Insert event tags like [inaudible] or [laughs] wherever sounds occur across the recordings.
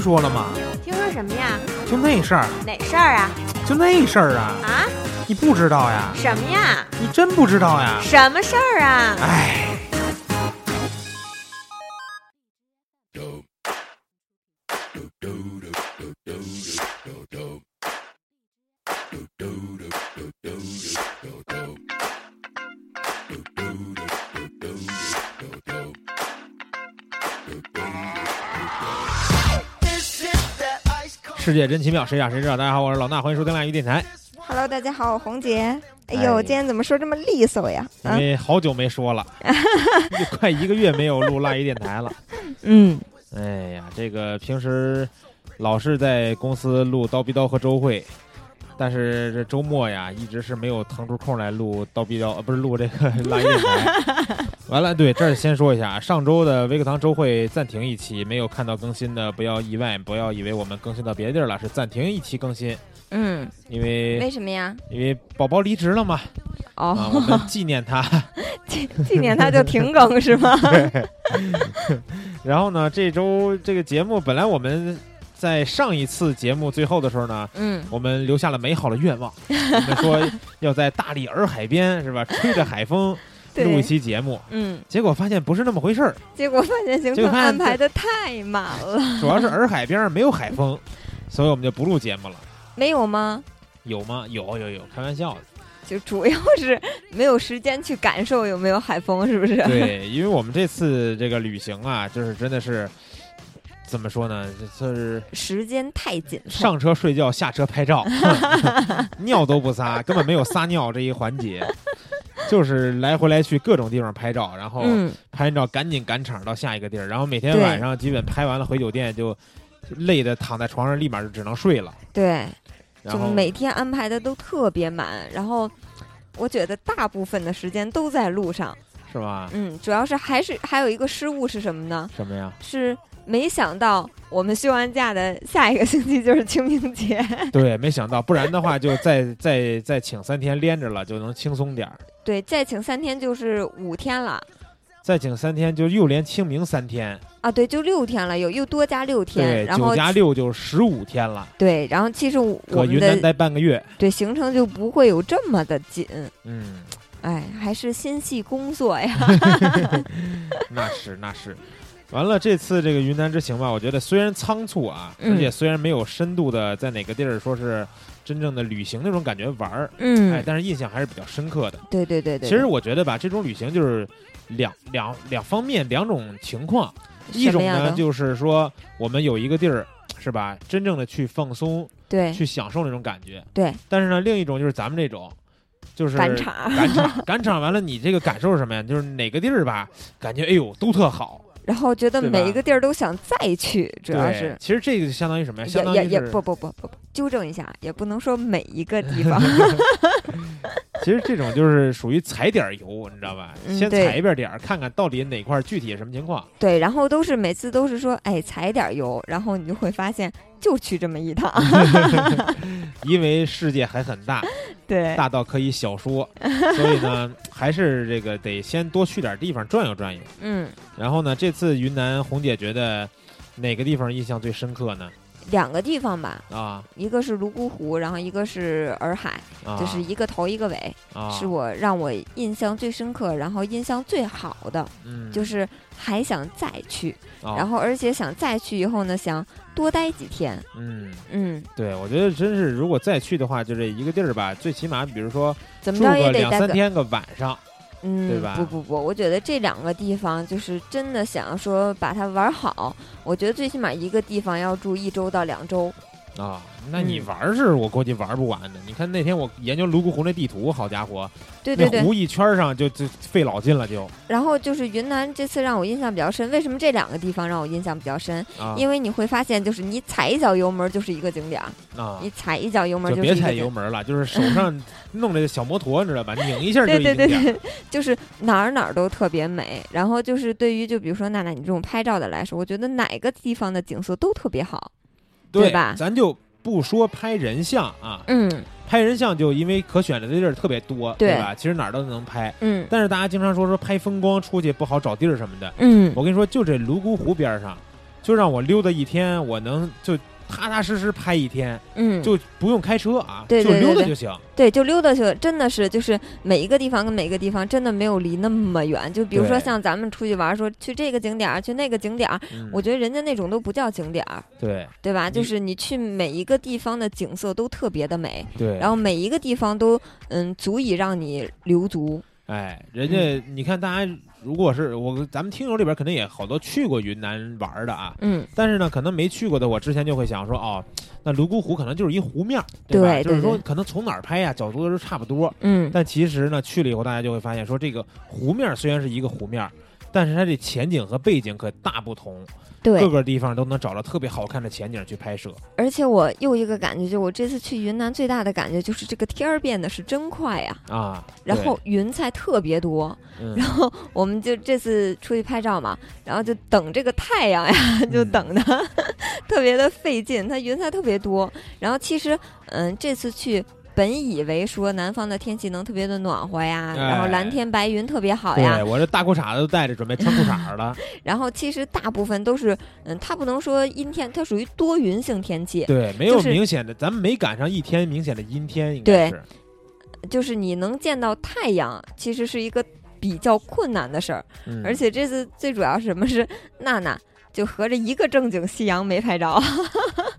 听说了吗？听说什么呀？就那事儿，哪事儿啊？就那事儿啊！啊？你不知道呀？什么呀？你真不知道呀？什么事儿啊？哎，世界真奇妙，谁想谁知道？大家好，我是老衲，欢迎收听烂鱼电台。Hello，大家好，我红姐。哎哎呦，今天怎么说这么利索呀？因啊，为好久没说了，[laughs] 就快一个月没有录辣鱼电台了。[laughs] 嗯，哎呀，这个平时老是在公司录叨逼叨和周会，但是这周末呀，一直是没有腾出空来录叨逼叨，呃，不是录这个烂鱼电台。完了，对，这儿先说一下，上周的微课堂周会暂停一期，没有看到更新的不要意外，不要以为我们更新到别的地儿了，是暂停一期更新，嗯，因为为什么呀？因为宝宝离职了嘛，啊，我哦，们纪念他。[laughs] 纪纪念他就停更是吗？[laughs] 对然后呢，这周这个节目本来我们在上一次节目最后的时候呢，嗯，我们留下了美好的愿望，[laughs] 我们说要在大理洱海边是吧，吹着海风录一，期节目，嗯，结果发现不是那么回事儿，结果发现行程安排的太满了，主要是洱海边儿没有海风，[laughs] 所以我们就不录节目了。没有吗？有吗？有有有，开玩笑的。就主要是没有时间去感受有没有海风，是不是？对，因为我们这次这个旅行啊，就是真的是怎么说呢，就是时间太紧凑。上车睡觉，下车拍照，[laughs] 尿都不撒，根本没有撒尿这一环节，就是来回来去各种地方拍照，然后嗯，拍完照赶紧赶场到下一个地儿，然后每天晚上基本拍完了回酒店就累的躺在床上，立马就只能睡了。对，就每天安排的都特别满，然后我觉得大部分的时间都在路上。是吧？嗯，主要是还是还有一个失误是什么呢？什么呀？是没想到我们休完假的下一个星期就是清明节。[laughs] 对，没想到，不然的话就再再再请三天连着了，就能轻松点儿。对，再请三天就是五天了再请三天就又连清明三天，啊，对，就六天了，有又多加六天，对，然后加六就十五天了，对，然后其实我云南待半个月。对行程就不会有这么的紧，嗯，哎，还是心系工作呀。[laughs] [laughs] 那是那是。完了，这次这个云南之行吧，我觉得虽然仓促啊，嗯。而且虽然没有深度的在哪个地儿说是真正的旅行那种感觉玩儿，哎，嗯，但是印象还是比较深刻的。对对对对，其实我觉得吧，这种旅行就是两两两方面两种情况，一种呢什么样的？就是说我们有一个地儿是吧，真正的去放松，对。去享受那种感觉。对。但是呢，另一种就是咱们这种，就是赶场。赶场，赶场完了，你这个感受是什么呀？就是哪个地儿吧，感觉哎呦都特好，然后觉得每一个地儿都想再去，主要是。其实这个就相当于什么呀？相也也当于是，也不不不不不，纠正一下，也不能说每一个地方。[laughs] 其实这种就是属于踩点儿游，你知道吧？先踩一遍点儿，看看到底哪块儿具体什么情况。对，然后都是每次都是说，哎，踩点儿油，然后你就会发现就去这么一趟。[laughs] 因为世界还很大，[laughs] 对，大到可以小说，[laughs] 所以呢，还是这个得先多去点地方转悠转悠。嗯，然后呢，这次云南红姐觉得哪个地方印象最深刻呢？两个地方吧，啊。一个是泸沽湖，然后一个是洱海，啊，就是一个头一个尾，啊，是我让我印象最深刻，然后印象最好的，嗯，就是还想再去，啊。然后而且想再去以后呢，想多待几天。嗯，嗯，对，我觉得真是如果再去的话，就这一个地儿吧，最起码比如说怎么着也得待个两三天个晚上，嗯，对吧不不不，我觉得这两个地方就是真的想要说把它玩好，我觉得最起码一个地方要住一周到两周。啊，那你嗯玩儿是我估计玩不完的。你看那天我研究泸沽湖那地图，好家伙，对对对，那湖一圈上就就费老劲了就然后就是云南这次让我印象比较深，为什么这两个地方让我印象比较深？啊因为你会发现，就是你踩一脚油门就是一个景点，啊你，踩一脚油门就是别踩油门了，就是手上 [laughs] 弄这个小摩托，你知道吧？拧一下就对对对，就是哪儿哪儿都特别美。然后就是对于就比如说娜娜你这种拍照的来说，我觉得哪个地方的景色都特别好。对吧咱就不说拍人像啊，嗯。拍人像就因为可选择的地儿特别多，对。吧？其实哪儿都能拍，嗯。但是大家经常说说拍风光出去不好找地儿什么的。嗯，我跟你说，就这泸沽湖边上，就让我溜达一天，我能就踏踏实实拍一天，嗯，就不用开车啊，对对对对就溜达就行。对，就溜达去，真的是就是每一个地方跟每个地方真的没有离那么远。就比如说像咱们出去玩，说去这个景点儿，去那个景点儿，嗯我觉得人家那种都不叫景点儿，对对吧？就是你去每一个地方的景色都特别的美，对，然后每一个地方都嗯足以让你留足。哎，人家你看，大家如果是我，咱们听友里边肯定也好多去过云南玩的啊，嗯，但是呢，可能没去过的，我之前就会想说，哦，那泸沽湖可能就是一湖面儿，对吧？对就是说可能从哪儿拍呀，角度都是差不多。嗯，但其实呢，去了以后，大家就会发现说，这个湖面虽然是一个湖面儿，但是它这前景和背景可大不同，对各。个地方都能找到特别好看的前景去拍摄。而且我又一个感觉，就我这次去云南最大的感觉就是这个天儿变得是真快呀、啊，然后云彩特别多，嗯然后我们就这次出去拍照嘛，然后就等这个太阳呀，就嗯等的、[laughs] 特别的费劲，它云彩特别多。然后其实，嗯，这次去本以为说南方的天气能特别的暖和呀，然后哎蓝天白云特别好呀对，我这大裤衩子都带着，准备穿裤衩儿了。[laughs] 然后其实大部分都是，嗯，它不能说阴天，它属于多云性天气，对，没有明显的，咱们没赶上一天明显的阴天，应该是。就是你能见到太阳，其实是一个比较困难的事儿。嗯而且这次最主要是什么是娜娜就合着一个正经夕阳没拍着，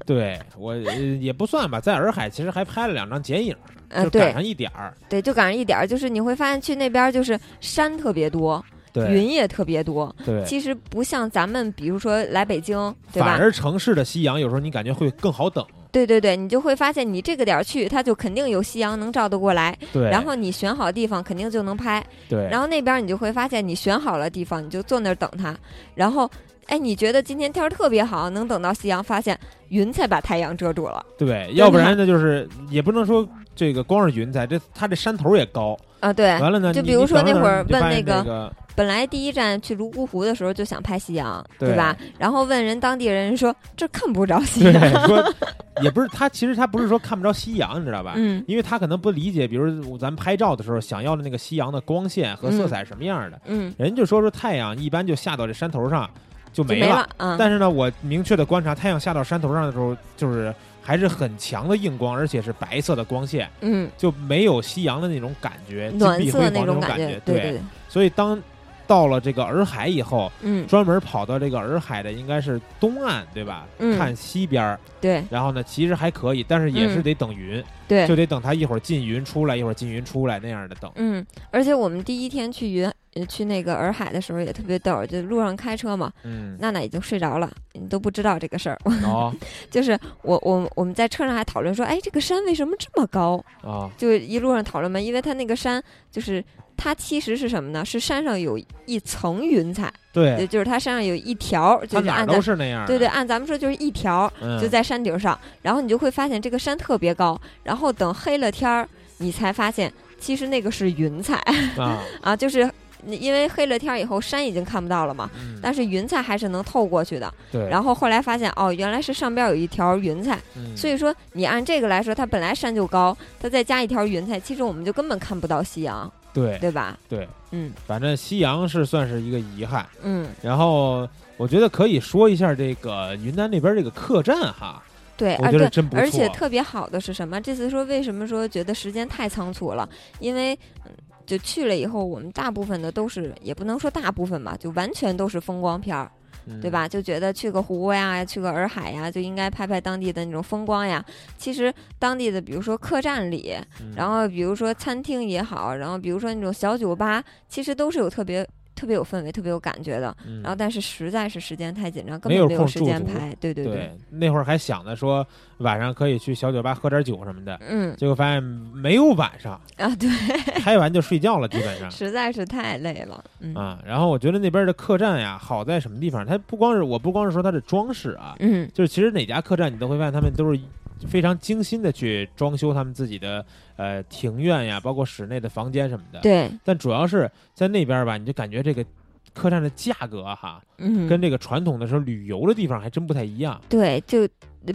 对我、呃也不算吧，在洱海其实还拍了两张剪影，就赶上一点儿。对，就赶上一点儿，就是你会发现去那边就是山特别多，云也特别多。对，其实不像咱们，比如说来北京，对吧？反而城市的夕阳有时候你感觉会更好等。对对对，你就会发现你这个点儿去，它就肯定有夕阳能照得过来，对，然后你选好地方肯定就能拍。对，然后那边你就会发现，你选好了地方，你就坐那儿等它，然后。哎，你觉得今天天儿特别好，能等到夕阳，发现云彩把太阳遮住了对，要不然呢就是也不能说这个光是云彩，这它这山头也高，啊！对，完了呢，就比如说那会儿问那个本来第一站去泸沽湖的时候就想拍夕阳，对对吧？然后问人当地人说这看不着 [laughs] 夕阳，说 [laughs] 也不是他，其实他不是说看不着夕阳，你知道吧？嗯因为他可能不理解，比如咱们拍照的时候想要的那个夕阳的光线和色嗯彩什么样的，嗯，人就说说太阳一般就下到这山头上就没了啊。但是呢，我明确的观察，太阳下到山头上的时候，就是还是很强的硬光，而且是白色的光线，嗯，就没有夕阳的那种感觉，暖色种感觉，对对对，所以当到了这个洱海以后，嗯专门跑到这个洱海的应该是东岸，对吧？嗯看西边儿，对然后呢，其实还可以，但是也是嗯得等云，对就，得等它一会儿进云出来，一会儿进云出来那样的等。嗯，而且我们第一天去云呃去那个洱海的时候也特别逗，就路上开车嘛，嗯，娜娜已经睡着了，你都不知道这个事儿。哦 [laughs] 就是我我我们在车上还讨论说，哎，这个山为什么这么高？啊，就一路上讨论嘛，因为它那个山就是它其实是什么呢？是山上有一层云彩，就对，就是它山上有一条就是按咱是那样的。对对，按咱们说就是一条，嗯，就在山顶上，然后你就会发现这个山特别高，然后等黑了天儿，你才发现其实那个是云彩啊，[laughs] 啊，就是因为黑了天以后山已经看不到了嘛，嗯但是云彩还是能透过去的。对，然后后来发现哦，原来是上边有一条云彩，嗯所以说你按这个来说，它本来山就高，它再加一条云彩，其实我们就根本看不到夕阳，对对吧？对，嗯反正夕阳是算是一个遗憾。嗯，然后我觉得可以说一下这个云南那边这个客栈哈，对，我觉得啊对。真不错。而且特别好的是什么？这次说为什么说觉得时间太仓促了？因为嗯，就去了以后，我们大部分的都是，也不能说大部分吧，就完全都是风光片儿，嗯对？吧？就觉得去个湖呀，去个洱海呀，就应该拍拍当地的那种风光呀。其实当地的，比如说客栈里，嗯然后比如说餐厅也好，然后比如说那种小酒吧，其实都是有特别特别有氛围、特别有感觉的。嗯然后，但是实在是时间太紧张，根本没有时间拍。对对对，那会儿还想着说晚上可以去小酒吧喝点酒什么的，嗯结果发现没有晚上，啊，对，[laughs] 拍完就睡觉了，基本上。实在是太累了。嗯啊，然后我觉得那边的客栈呀，好在什么地方？它不光是我不光是说它的装饰啊，嗯就是其实哪家客栈你都会发现他们都是非常精心的去装修他们自己的呃庭院呀，包括室内的房间什么的。。对，但主要是在那边吧，你就感觉这个客栈的价格哈，嗯，跟这个传统的时候旅游的地方还真不太一样。对，就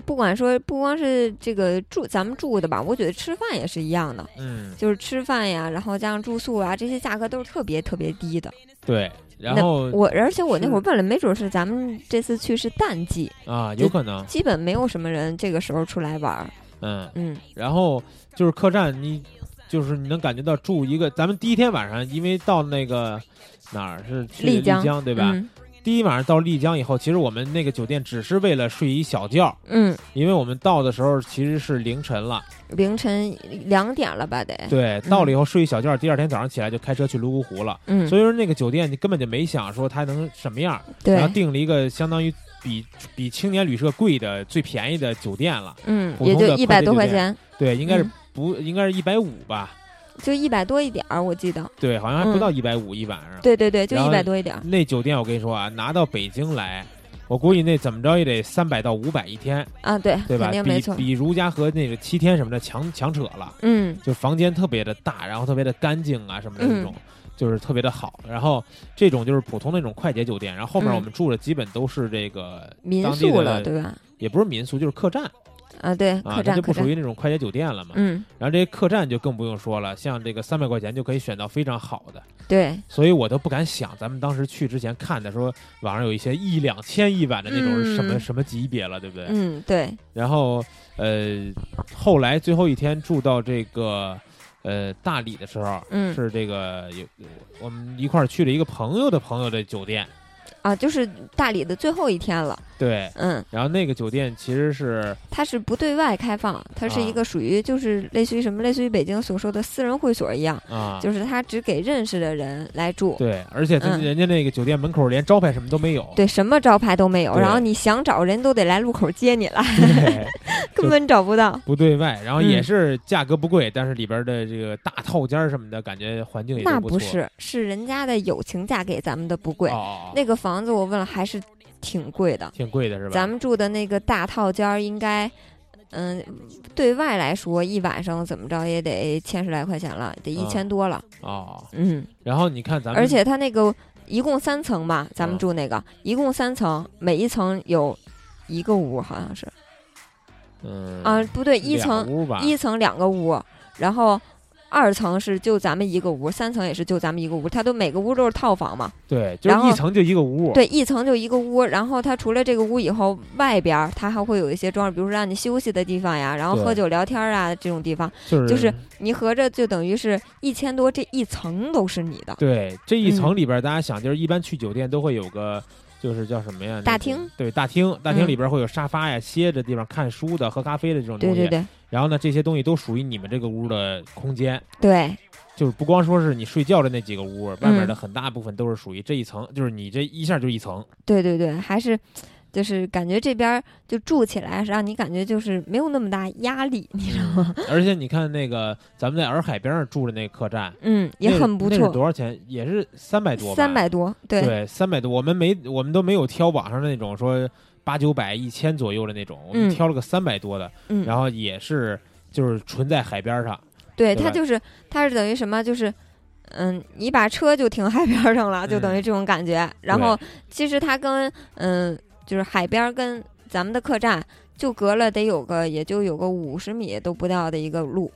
不管说不光是这个住咱们住的吧，我觉得吃饭也是一样的，嗯，就是吃饭呀，然后加上住宿啊，这些价格都是特别特别低的。对。然后我而且我那会儿问了，没准是咱们这次去是淡季，啊，有可能，基本没有什么人这个时候出来玩儿。嗯，嗯然后就是客栈，你就是你能感觉到住一个，咱们第一天晚上，因为到那个哪儿是去的丽丽江江对吧？嗯第一晚上到丽江以后，其实我们那个酒店只是为了睡一小觉，嗯，因为我们到的时候其实是凌晨了。凌晨两点了吧得。对，到了以后睡一小觉，第二天早上起来就开车去泸沽湖了。嗯，所以说那个酒店你根本就没想说它能什么样，对然后，订了一个相当于比比青年旅社贵的最便宜的酒店了。嗯，也就一百多块钱，对，应该是嗯不应该是一百五吧？就一百多一点儿，我记得。对，好像还不嗯到一百五一晚上。对对对，就一百多一点儿。那酒店我跟你说啊，拿到北京来，我估计那怎么着也得三百到五百一天，啊，对，对吧没比错。比如家和那个七天什么的强强扯了。嗯就房间特别的大，然后特别的干净啊什么的嗯这种，就是特别的好。然后这种就是普通那种快捷酒店，然后后面嗯我们住的基本都是这个民当地宿了，的，对吧？也不是民宿，就是客栈啊，对，啊，客栈，那就不属。于那种快捷酒店了嘛。嗯，然后这些客栈就更不用说了，像这个三百块钱就可以选到非常好的，对，所以我都不敢想，咱们当时去之前看的说网上有一些一两千一晚的那种是什么、嗯什么级别了，对不对？嗯，对，然后呃，后来最后一天住到这个呃大理的时候，嗯是这个有我们一块儿去了一个朋友的朋友的酒店，啊，就是大理的最后一天了。对。嗯，然后那个酒店其实是它是不对外开放，它是一啊个属于就是类似于什么，类似于北京所说的私人会所一样，啊，就是它只给认识的人来住。对，而且他嗯人家那个酒店门口连招牌什么都没有，对，什么招牌都没有，然后你想找人都得来路口接你来，对，[laughs] 根本找不到。不对外，然后也嗯是价格不贵，但是里边的这个大套间儿什么的，感觉环境也那不错。不是，是人家的友情价给咱们的不贵。哦，那个房子我问了，还是挺贵的。挺贵的是吧？咱们住的那个大套间儿应该，嗯，对外来说一晚上怎么着也得千十来块钱了，得一啊千多了。哦，嗯，然后你看咱们，而且它那个一共三层吧，咱们嗯住那个一共三层，每一层有一个屋，好像是嗯啊，不对，一层，一层两个屋，然后。二层是就咱们一个屋，三层也是就咱们一个屋，它都每个屋都是套房嘛。对，就是一层就一个屋，对，一层就一个屋，然后它除了这个屋以后，外边它还会有一些装置，比如说让你休息的地方呀，然后喝酒聊天啊这种地方，就是就是你合着就等于是一千多，这一层都是你的。对这一层嗯里边，大家想就是一般去酒店都会有个。就是叫什么呀？大厅对大厅，大厅嗯里边会有沙发呀、歇着地方看书的、喝咖啡的这种东西。对对对然后呢，这些东西都属于你们这个屋的空间，对，就是不光说是你睡觉的那几个屋，外面的嗯很大部分都是属于这一层，就是你这一下就一层。对对对，还是就是感觉这边儿就住起来，让你感觉就是没有那么大压力，你知道吗？而且你看那个咱们在洱海边上住的那个客栈，嗯，也很不那是多错，少钱？也是三百多吧？三百多，对对，三百多。我们没，我们都没有挑网上的那种说八九百、一千左右的那种，我们嗯挑了个三百多的，嗯，然后也是就是纯在海边上。对，对它就是它是等于什么，就是。嗯，你把车就停海边儿上了，就等于嗯这种感觉。然后其实它跟嗯，就是海边儿跟咱们的客栈就隔了得有个，也就有个五十米都不到的一个路。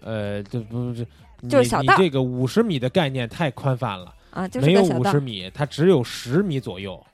呃，这不是。你就是小道你这个五十米的概念太宽泛了，啊，就是没有五十，米，它只有十米左右。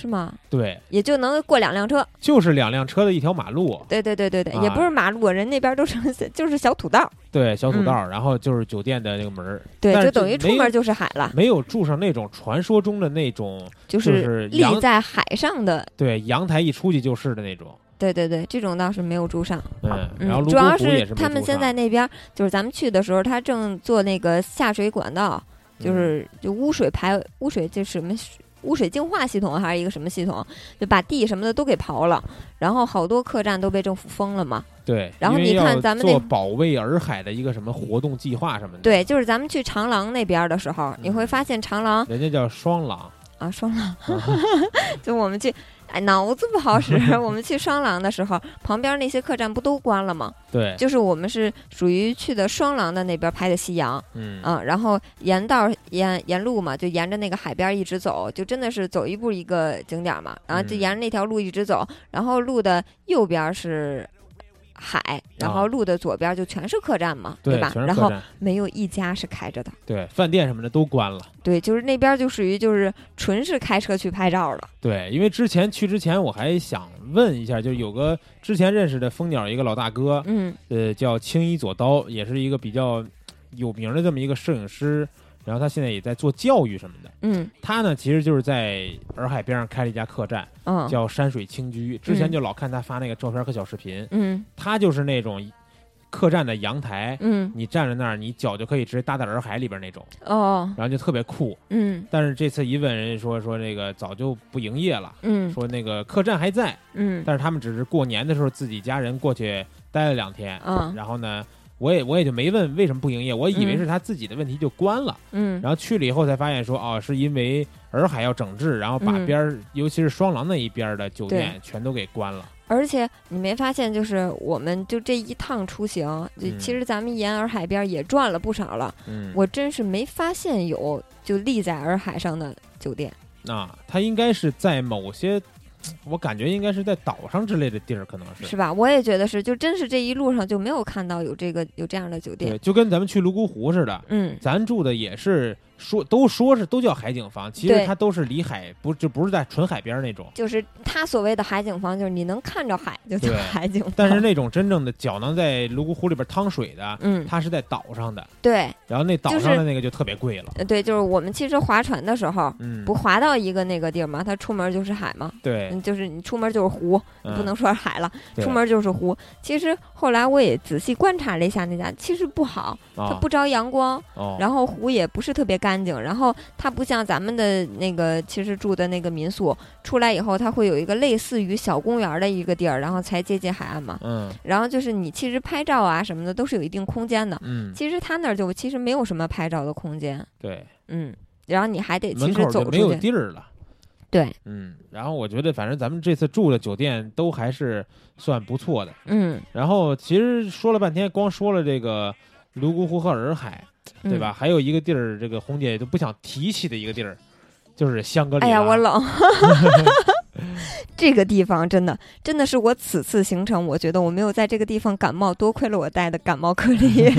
是吗？对，也就能过两辆车。就是两辆车的一条马路。对对对对对，啊也不是马路，人那边都是 [laughs] 就是小土道。对，小土道，然后就是酒店的那个门儿。嗯对，就等于出门就是海了，没有住上那种传说中的那种，就就是立在海上的。对，阳台一出去就是的那种。对对对，这种倒是没有住上。嗯，嗯然后，主要是他们现在那边就是咱们去的时候，他正做那个下水管道，就是就污水排污水就什么污水净化系统还是一个什么系统，就把地什么的都给刨了，然后好多客栈都被政府封了嘛。对，然后你看咱们那做保卫洱海的一个什么活动计划什么的，，对，就是咱们去长廊那边的时候，你会嗯。发现长廊人家叫双廊，啊，双廊，嗯 [laughs] 就我们去，哎，脑子不好使。[laughs] 我们去双廊的时候，旁边那些客栈不都关了吗？对，就是我们是属于去的双廊的那边拍的夕阳，嗯嗯，然后沿道沿沿路嘛，就沿着那个海边一直走，就真的是走一步一个景点嘛，然后就嗯沿着那条路一直走，然后路的右边是海，然后路的左边就全是客栈嘛，对，吧？然后没有一家是开着的。对，饭店什么的都关了。对，就是那边就属于就是纯是开车去拍照的。对，因为之前去之前我还想问一下，就有个之前认识的蜂鸟一个老大哥，嗯呃，叫青衣左刀，也是一个比较有名的这么一个摄影师。然后他现在也在做教育什么的。嗯。他呢，其实就是在洱海边上开了一家客栈，嗯。叫山水清居。之前嗯就老看他发那个照片和小视频，嗯。他就是那种客栈的阳台，嗯。你站在那儿，你脚就可以直接搭在洱海里边那种，哦。然后就特别酷。嗯。但是这次一问，人家说说那个早就不营业了，嗯。说那个客栈还在，嗯。但是他们只是过年的时候自己家人过去待了两天，嗯。然后呢，我也我也就没问为什么不营业，我以为嗯是他自己的问题就关了，嗯然后去了以后才发现说哦，是因为洱海要整治，然后把嗯边儿，尤其是双廊那一边儿的酒店全都给关了。而且你没发现，就是我们就这一趟出行，其实咱们沿洱海边也转了不少了。嗯，我真是没发现有就立在洱海上的酒店。啊，它应该是在某些，我感觉应该是在岛上之类的地儿，可能是。是吧？我也觉得是，就真是这一路上就没有看到有这个有这样的酒对，店。就跟咱们去泸沽湖似的，嗯，咱住的也是说都说是都叫海景房，其实它都是离海不就不是在纯海边那种。就是它所谓的海景房，就是你能看着海就叫海景房。但是那种真正的脚能在泸沽湖里边趟水的，嗯，它是在岛上的，对，然后那岛上的那个就特别贵了。呃对，就是我们其实划船的时候，嗯，不划到一个那个地儿吗？它出门就是海嘛。对，嗯，就是你出门就是湖，嗯不能说是海了，对出门就是湖。其实后来我也仔细观察了一下那家，其实不好，它啊不着阳光，哦，然后湖也不是特别干净，然后它不像咱们的那个其实住的那个民宿，出来以后它会有一个类似于小公园的一个地儿，然后才接近海岸嘛。嗯。然后就是你其实拍照啊什么的都是有一定空间的，嗯，其实它那儿就其实没有什么拍照的空间，对，嗯，然后你还得其门实口就没有地儿了。对，嗯，然后我觉得反正咱们这次住的酒店都还是算不错的。嗯，然后其实说了半天，光说了这个泸沽湖和洱海，对吧？还有一个地儿，这个红姐都不想提起的一个地儿，就是香格里拉。哎呀，我冷。[laughs] 这个地方真的真的是我此次行程，我觉得我没有在这个地方感冒，多亏了我带的感冒颗粒，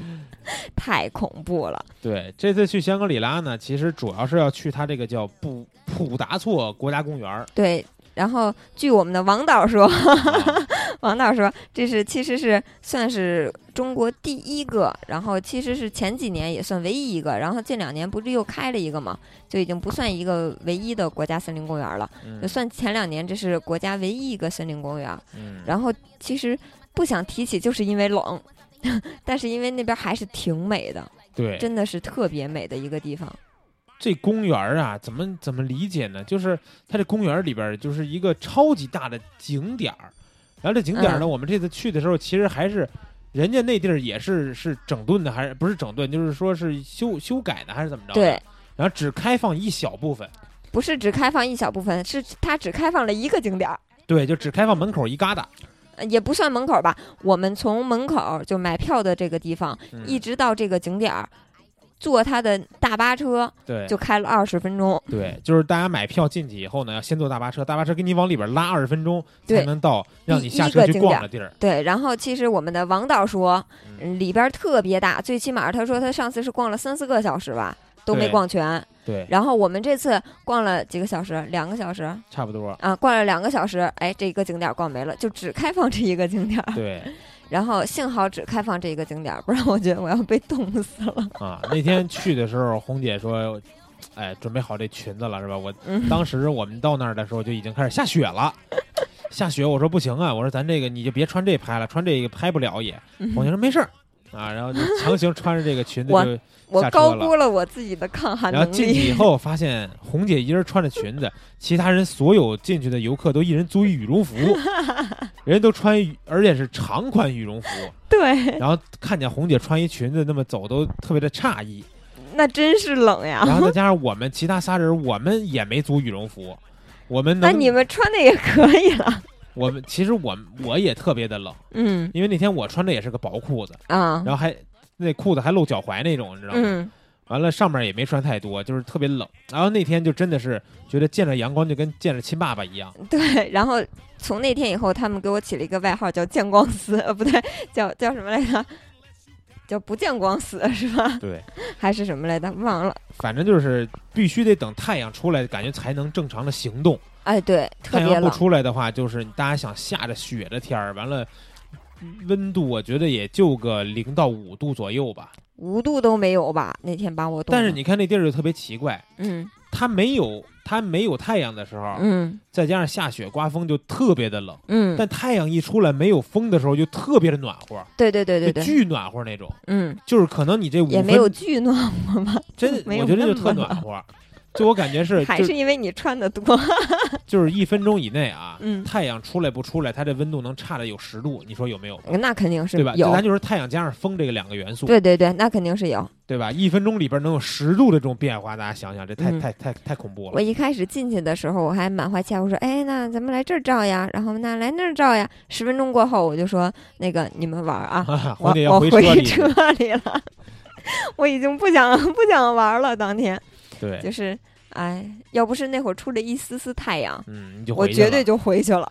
[laughs] 太恐怖了。对，这次去香格里拉呢，其实主要是要去它这个叫普普达措国家公园儿。对，然后据我们的王导说，啊 [laughs] 王导说这是其实是算是中国第一个，然后其实是前几年也算唯一一个，然后近两年不是又开了一个嘛，就已经不算一个唯一的国家森林公园了，就嗯算前两年这是国家唯一一个森林公园。嗯，然后其实不想提起，就是因为冷，[laughs] 但是因为那边还是挺美的，对，真的是特别美的一个地方。这公园儿啊，怎么怎么理解呢？就是它这公园儿里边儿就是一个超级大的景点儿，然后这景点儿呢，嗯我们这次去的时候，其实还是人家那地儿也是是整顿的，还是不是整顿，就是说是修修改的，还是怎么着？对，，然后只开放一小部分，不是只开放一小部分，是它只开放了一个景点儿。对，就只开放门口一疙瘩，呃也不算门口吧，我们从门口就买票的这个地方，嗯一直到这个景点儿，坐他的大巴车对，就开了二十分钟。对，就是大家买票进去以后呢，要先坐大巴车，大巴车给你往里边拉二十分钟，才能到让你下车去逛的地儿。对，然后其实我们的王导说，嗯里边特别大，最起码他说他上次是逛了三四个小时吧，都没逛全。对，然后我们这次逛了几个小时，两个小时差不多。啊，逛了两个小时，哎，这一个景点逛没了，就只开放这一个景点。对然后幸好只开放这一个景点，不然我觉得我要被冻死了。[laughs] 啊，那天去的时候，红姐说，哎，准备好这裙子了是吧？我嗯，当时我们到那儿的时候就已经开始下雪了。[laughs] 下雪，我说不行啊，我说咱这个你就别穿这拍了，穿这个拍不了也。红姐说没事儿啊，然后就强行穿着这个裙子我就，我高估了我自己的抗寒能力然后进去以。后发现红姐一人穿着裙子，其他人所有进去的游客都一人租一羽绒服，[laughs] 人家都穿，而且是长款羽绒服。对，然后看见红姐穿一裙子那么走，都特别的诧异。那真是冷呀。然后再加上我们 [laughs] 其他仨人，我们也没租羽绒服，我们，那你们穿的也可以了。我们其实我我也特别的冷，嗯因为那天我穿的也是个薄裤子，啊然后还那裤子还露脚踝那种，你知道吗？嗯完了上面也没穿太多，就是特别冷。然后那天就真的是觉得见着阳光就跟见着亲爸爸一样。对，然后从那天以后，他们给我起了一个外号叫“见光死”，呃，不对，叫叫什么来着？叫不见光死是吧？对，[laughs] 还是什么来着？忘了。反正就是必须得等太阳出来，感觉才能正常的行动。哎，对，特太阳不。出来的话，就是大家想下着雪的天儿，完了温度我觉得也就个零到五度左右吧。五度都没有吧？那天把我冻。但是你看那地儿就特别奇怪，嗯它没有它没有太阳的时候，嗯再加上下雪刮风就特别的冷。嗯，但太阳一出来没有风的时候，就特别的暖和，对对对对对，巨暖和那种。嗯，就是可能你这也没有巨暖和吧？真，[laughs] 我觉得就特暖和。就我感觉是，还是因为你穿的多。[laughs] 就是一分钟以内啊，嗯太阳出来不出来，它这温度能差的有十度，你说有没有？那肯定是对吧？有咱。就是太阳加上风这个两个元素，对对对，那肯定是有。对吧？一分钟里边能有十度的这种变化，大家想想，这太、嗯太太太恐怖了我。一开始进去的时候，我还满怀期待，我说：“哎，那咱们来这儿照呀，然后那来那儿照呀。”十分钟过后，我就说：“那个你们玩儿啊，我黄姐要回车里了 [laughs] [laughs] 我已经不想不想玩了。当天对，就是，哎，要不是那会儿出了一丝丝太阳，嗯，你就我绝对就回去了。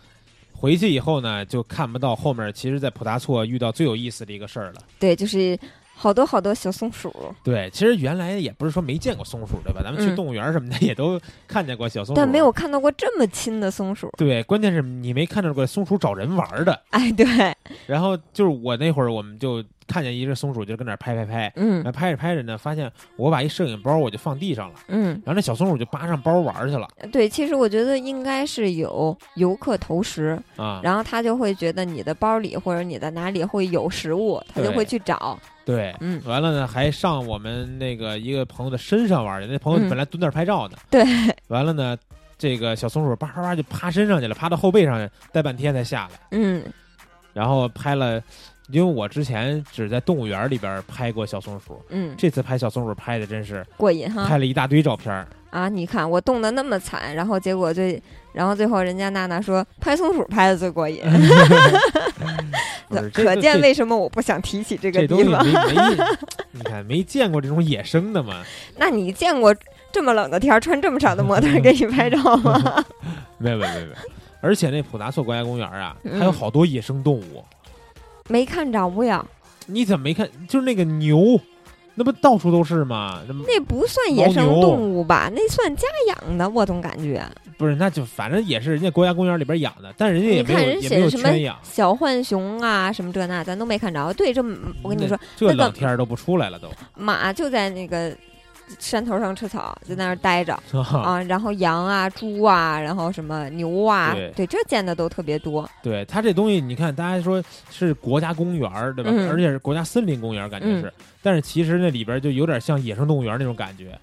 回去以后呢，就看不到后面。其实，在普达措遇到最有意思的一个事儿了。对，就是好多好多小松鼠。对，其实原来也不是说没见过松鼠，对吧？咱们去嗯动物园什么的也都看见过小松鼠，但没有。看到过这么亲的松鼠。对，关键是你没看到过松鼠找人玩儿的。哎，对，然后就是我那会儿，我们就看见一只松鼠，就跟那儿拍拍拍，嗯。然后拍着拍着呢，发现我把一摄影包我就放地上了，嗯，然后那小松鼠就扒上包玩去了。对，其实我觉得应该是有游客投食，啊。然后他就会觉得你的包里或者你的哪里会有食物，他就会去找。对，嗯，完了呢，还上我们那个一个朋友的身上玩去，那朋友嗯。本来蹲那儿拍照呢，对，完了呢，这个小松鼠叭叭叭就趴身上去了，趴到后背上，待半天才下来，嗯。然后拍了。因为我之前只在动物园里边拍过小松鼠，嗯，这次拍小松鼠拍的真是过瘾哈拍了一大堆照片儿。啊！你看我冻得那么惨，然后结果最，然后最后人家娜娜说拍松鼠拍的最过瘾，[laughs] 可见为什么我不想提起这个东地方。西没没，你看没见过这种野生的吗？那你见过这么冷的天穿这么少的模特给你拍照吗？[laughs] 没有没有没有。而且那普达措国家公园啊，嗯还有好多野生动物，没看着呀，你怎么没看？就是那个牛，那不到处都是吗？那那不算野生动物吧？那算家养的，我总感觉。不是，那就反正也是人家国家公园里边养的，但人家也你看人没有也没有写什么圈养。小浣熊啊，什么这那，咱都没看着。对，这我跟你说，这那个冷天儿都不出来了都马就在那个山头上吃草，在那儿待着 [laughs] 啊。啊。然后羊啊、猪啊，然后什么牛啊，对这见的都特别多。对它这东西，你看大家说是国家公园儿，对吧？嗯而且是国家森林公园，感觉是。但是其实那里边就有点像野生动物园那种感觉。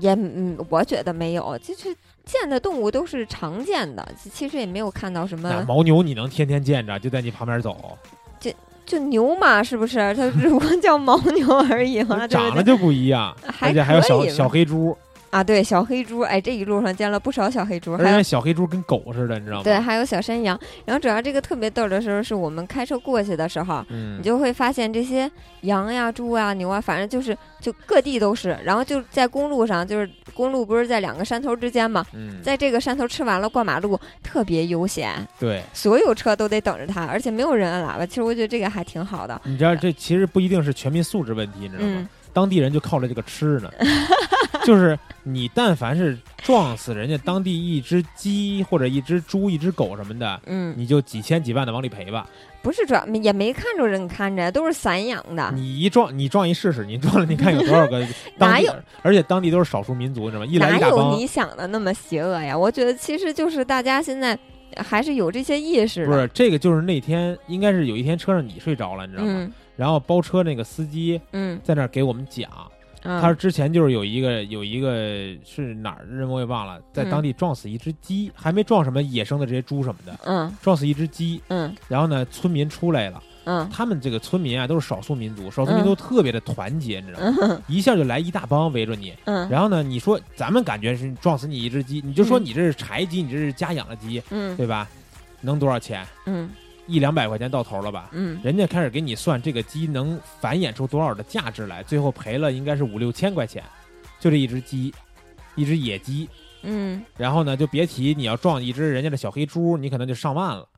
也嗯，我觉得没有，就是见的动物都是常见的，其其实也没有看到什那么。牦牛你能天天见着，就在你旁边走，就牛嘛，是不是？[laughs] 它只不过叫牦牛而已？长得就不一样，而且还有小小黑猪，啊，对，小黑猪，哎，这一路上见了不少小黑猪，而还有且小黑猪跟狗似的，你知道吗？对，，还有小山羊。然后主要这个特别逗的时候，是我们开车过去的时候，嗯你，就会发现这些羊呀、猪呀、牛啊，反正就是就各地都是。然后就在公路上，就是公路不是在两个山头之间嘛，嗯，在这个山头吃完了过马路，特别悠闲，对，所有车都得等着它，而且没有人按喇叭。其实我觉得这个还挺好的。你知道这其实不一定是全民素质问题，你知道吗嗯？当地人就靠着这个吃呢，[laughs] 就是你但凡是撞死人家当地一只鸡或者一只猪、一只狗什么的，嗯，你就几千几万的往里赔吧。不是主要也没看着人看着，都是散养的。你一撞，你撞一试试，你撞了，你看有多少个 [laughs] 当地哪有？而且当地都是少数民族，你知道吗？一来哪有你想的那么邪恶呀？我觉得其实就是大家现在还是有这些意识的。不是这个，就是那天应该是有一天车上你睡着了，你知道吗？嗯然后包车那个司机嗯。在那儿给我们讲，嗯，他说之前就是有一个有一个是哪儿的人我也忘了，在嗯。当地撞死一只鸡，还没撞什么野生的这些猪什么的，嗯。撞死一只鸡，嗯。然后呢村民出来了，嗯。他们这个村民啊都是少数民族，少数民族特别的团结，你知道吗？嗯。一下就来一大帮围着你，嗯。然后呢，你说咱们感觉是撞死你一只鸡，你就说嗯。你这是柴鸡，你这是家养的鸡，嗯。对吧？能多少钱？嗯一两百块钱到头了吧？嗯人家开始给你算这个鸡能繁衍出多少的价值来，最后赔了应该是五六千块钱，就这一只鸡，一只野鸡。嗯然后呢，就别提你要撞一只人家的小黑猪，你可能就上万了。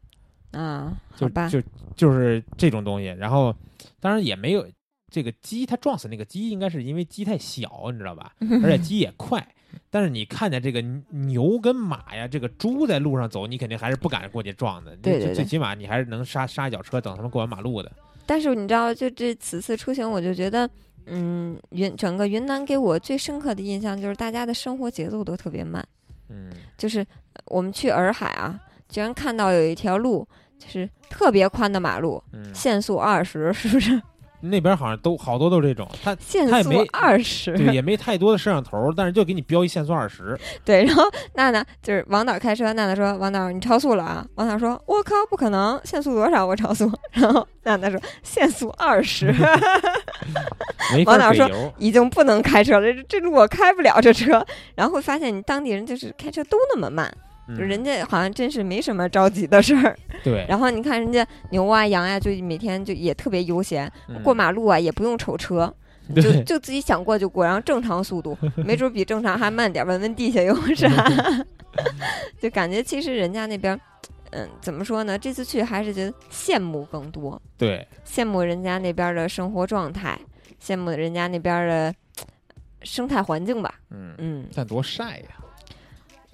啊，就吧，就就是这种东西。然后，当然也没有这个鸡，它撞死那个鸡，应该是因为鸡太小，你知道吧？[laughs] 而且鸡也快。但是你看见这个牛跟马呀，这个猪在路上走，你肯定还是不敢过去撞的。对对对最最起码你还是能刹刹一脚车，等他们过完马路的。但是你知道，就这此次出行，我就觉得，嗯，云整个云南给我最深刻的印象就是大家的生活节奏都特别慢。嗯，就是呃我们去洱海啊，居然看到有一条路，就是特别宽的马路，嗯，限速二十，是不是？那边好像都好多都是这种，他限速 [laughs] 二十，对也没太多的摄像头，但是就给你标一限速二十。[laughs] 对，然后娜娜就是王导开车，娜娜说：“王导，你超速了啊！”王导说：“我靠，不可能，限速多少？我超速。[laughs] ”然后娜娜说：“限速二十，没王导说。已经不能开车了，这这路我开不了这车。”然后会发现你当地人就是开车都那么慢，就嗯人家好像真是没什么着急的事儿。[laughs] 对，然后你看人家牛啊羊啊、就每天就也特别悠闲，嗯过马路啊也不用瞅车，[laughs] 就就自己想过就过，然后正常速度，[laughs] 没准比正常还慢点儿，闻闻地下有啥，就感觉其实人家那边儿，嗯，怎么说呢？这次去还是觉得羡慕更多，对，羡慕人家那边儿的生活状态，羡慕人家那边儿的生态环境吧。嗯，嗯，但多晒呀！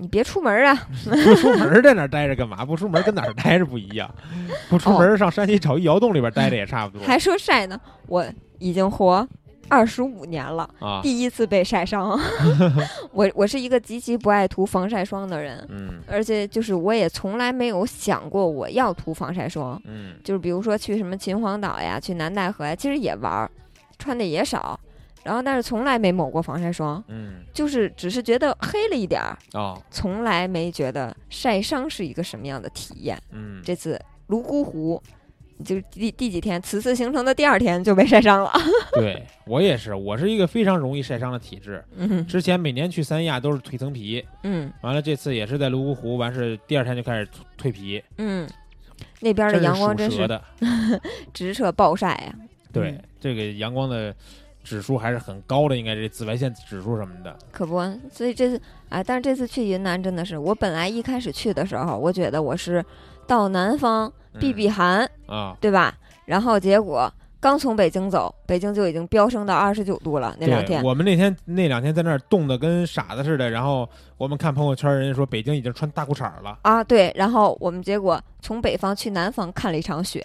你别出门儿啊，[laughs] 不出门儿在那儿待着干嘛？不出门儿跟哪儿待着不一样。不出门儿上山西找一窑洞里边待着也差不多还说晒呢，我已经活。二十五年了，啊。第一次被晒伤。[laughs] 我我是一个极其不爱涂防晒霜的人，嗯而且就是我也从来没有想过我要涂防晒霜。嗯就是比如说去什么秦皇岛呀，去南戴河呀，其实也玩儿，穿的也少，然后但是从来没抹过防晒霜，嗯就是只是觉得黑了一点儿，哦从来没觉得晒伤是一个什么样的体验。嗯，这次泸沽湖。就是第第几天，此次行程的第二天就被晒伤了。[laughs] 对我也是，我是一个非常容易晒伤的体质。嗯之前每年去三亚都是蜕层皮，嗯完了这次也是在泸沽湖，完事第二天就开始蜕皮，嗯，那边的阳光真是。[laughs] 直射暴晒呀、对嗯，这个阳光的指数还是很高的，应该这紫外线指数什么的。可不，所以这次啊，但是这次去云南真的是，我本来一开始去的时候，我觉得我是到南方避避寒，嗯啊，对吧？然后结果刚从北京走，北京就已经飙升到二十九度了，那两，天。我们那天那两天在那儿冻得跟傻子似的，然后我们看朋友圈，人家说北京已经穿大裤衩了。啊，对，然后我们结果从北方去南方看了一场雪，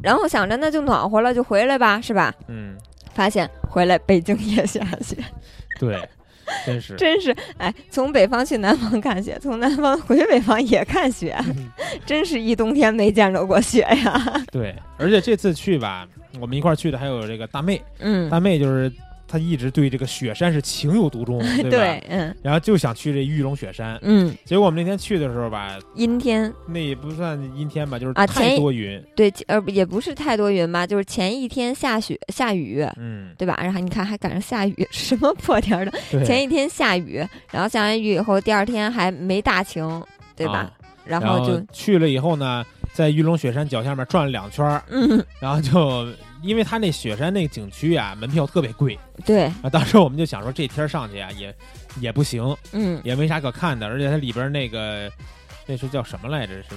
然后想着那就暖和了，就回来吧，是吧？嗯，发现回来北京也下雪，[laughs] 对，真是。真是哎，从北方去南方看雪，从南方回北方也看雪，[laughs] 真是一冬天没见着过雪呀。对，而且这次去吧，我们一块儿去的还有这个大妹，嗯，大妹就是她一直对这个雪山是情有独钟，[laughs] 对吧？对，嗯然后就想去这玉龙雪山，嗯，结果我们那天去的时候吧，阴天那也不算阴天吧，就是啊太多云。对，呃，也不是太多云吧，就是前一天下雪下雨，嗯，对吧？然后你看还赶上下雨，什么破天儿的？前一天下雨，然后下完雨以后，第二天还没大晴，对吧？啊然然后就去了以后呢，在玉龙雪山脚下面转了两圈儿，嗯，然后就因为它那雪山那个景区啊，门票特别贵。对，啊，当时我们就想说这天儿上去啊也也不行，嗯。也没啥可看的，而且它里边那个那是叫什么来着？是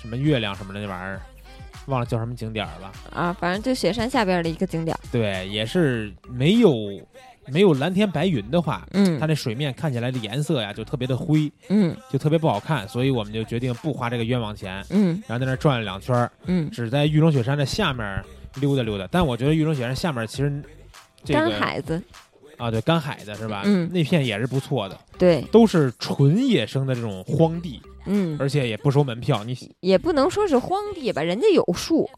什么月亮什么的那玩意儿，忘了叫什么景点了。啊，反正就雪山下边的一个景点，对，也是没有没有蓝天白云的话，嗯。它嗯那水面看起来的颜色呀就特别的灰，嗯。就特别不好看，所以我们就决定不花这个冤枉钱，嗯。然后在那转了两圈儿，嗯，只在玉龙雪山的下面溜达溜达。但我觉得玉龙雪山下面其实这干海子，啊，对，干海子是吧？嗯那片也是不错的，对，都是纯野生的这种荒地，嗯，而且也不收门票。你也不能说是荒地吧，人家有树，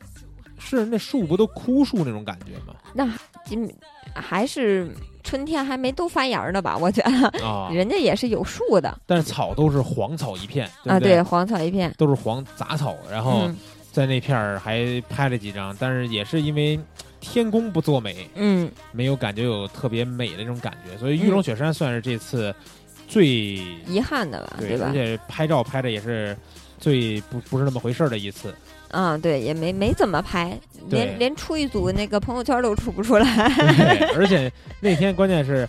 是那树不都枯树那种感觉吗？那今还是春天还没都发芽呢吧？我觉得啊，人家也是有树的但是草都是黄草一片，对啊，对？对，黄草一片，都是黄杂草，然后嗯在那片儿还拍了几张，但是也是因为天公不作美，嗯没有感觉有特别美的那种感觉，所以玉龙雪山算是这次最遗憾的吧，对，吧而？且拍照拍的也是最不不是那么回事儿的一次。啊，对，也没没怎么拍，连连出一组那个朋友圈都出不出来。而且那天关键是，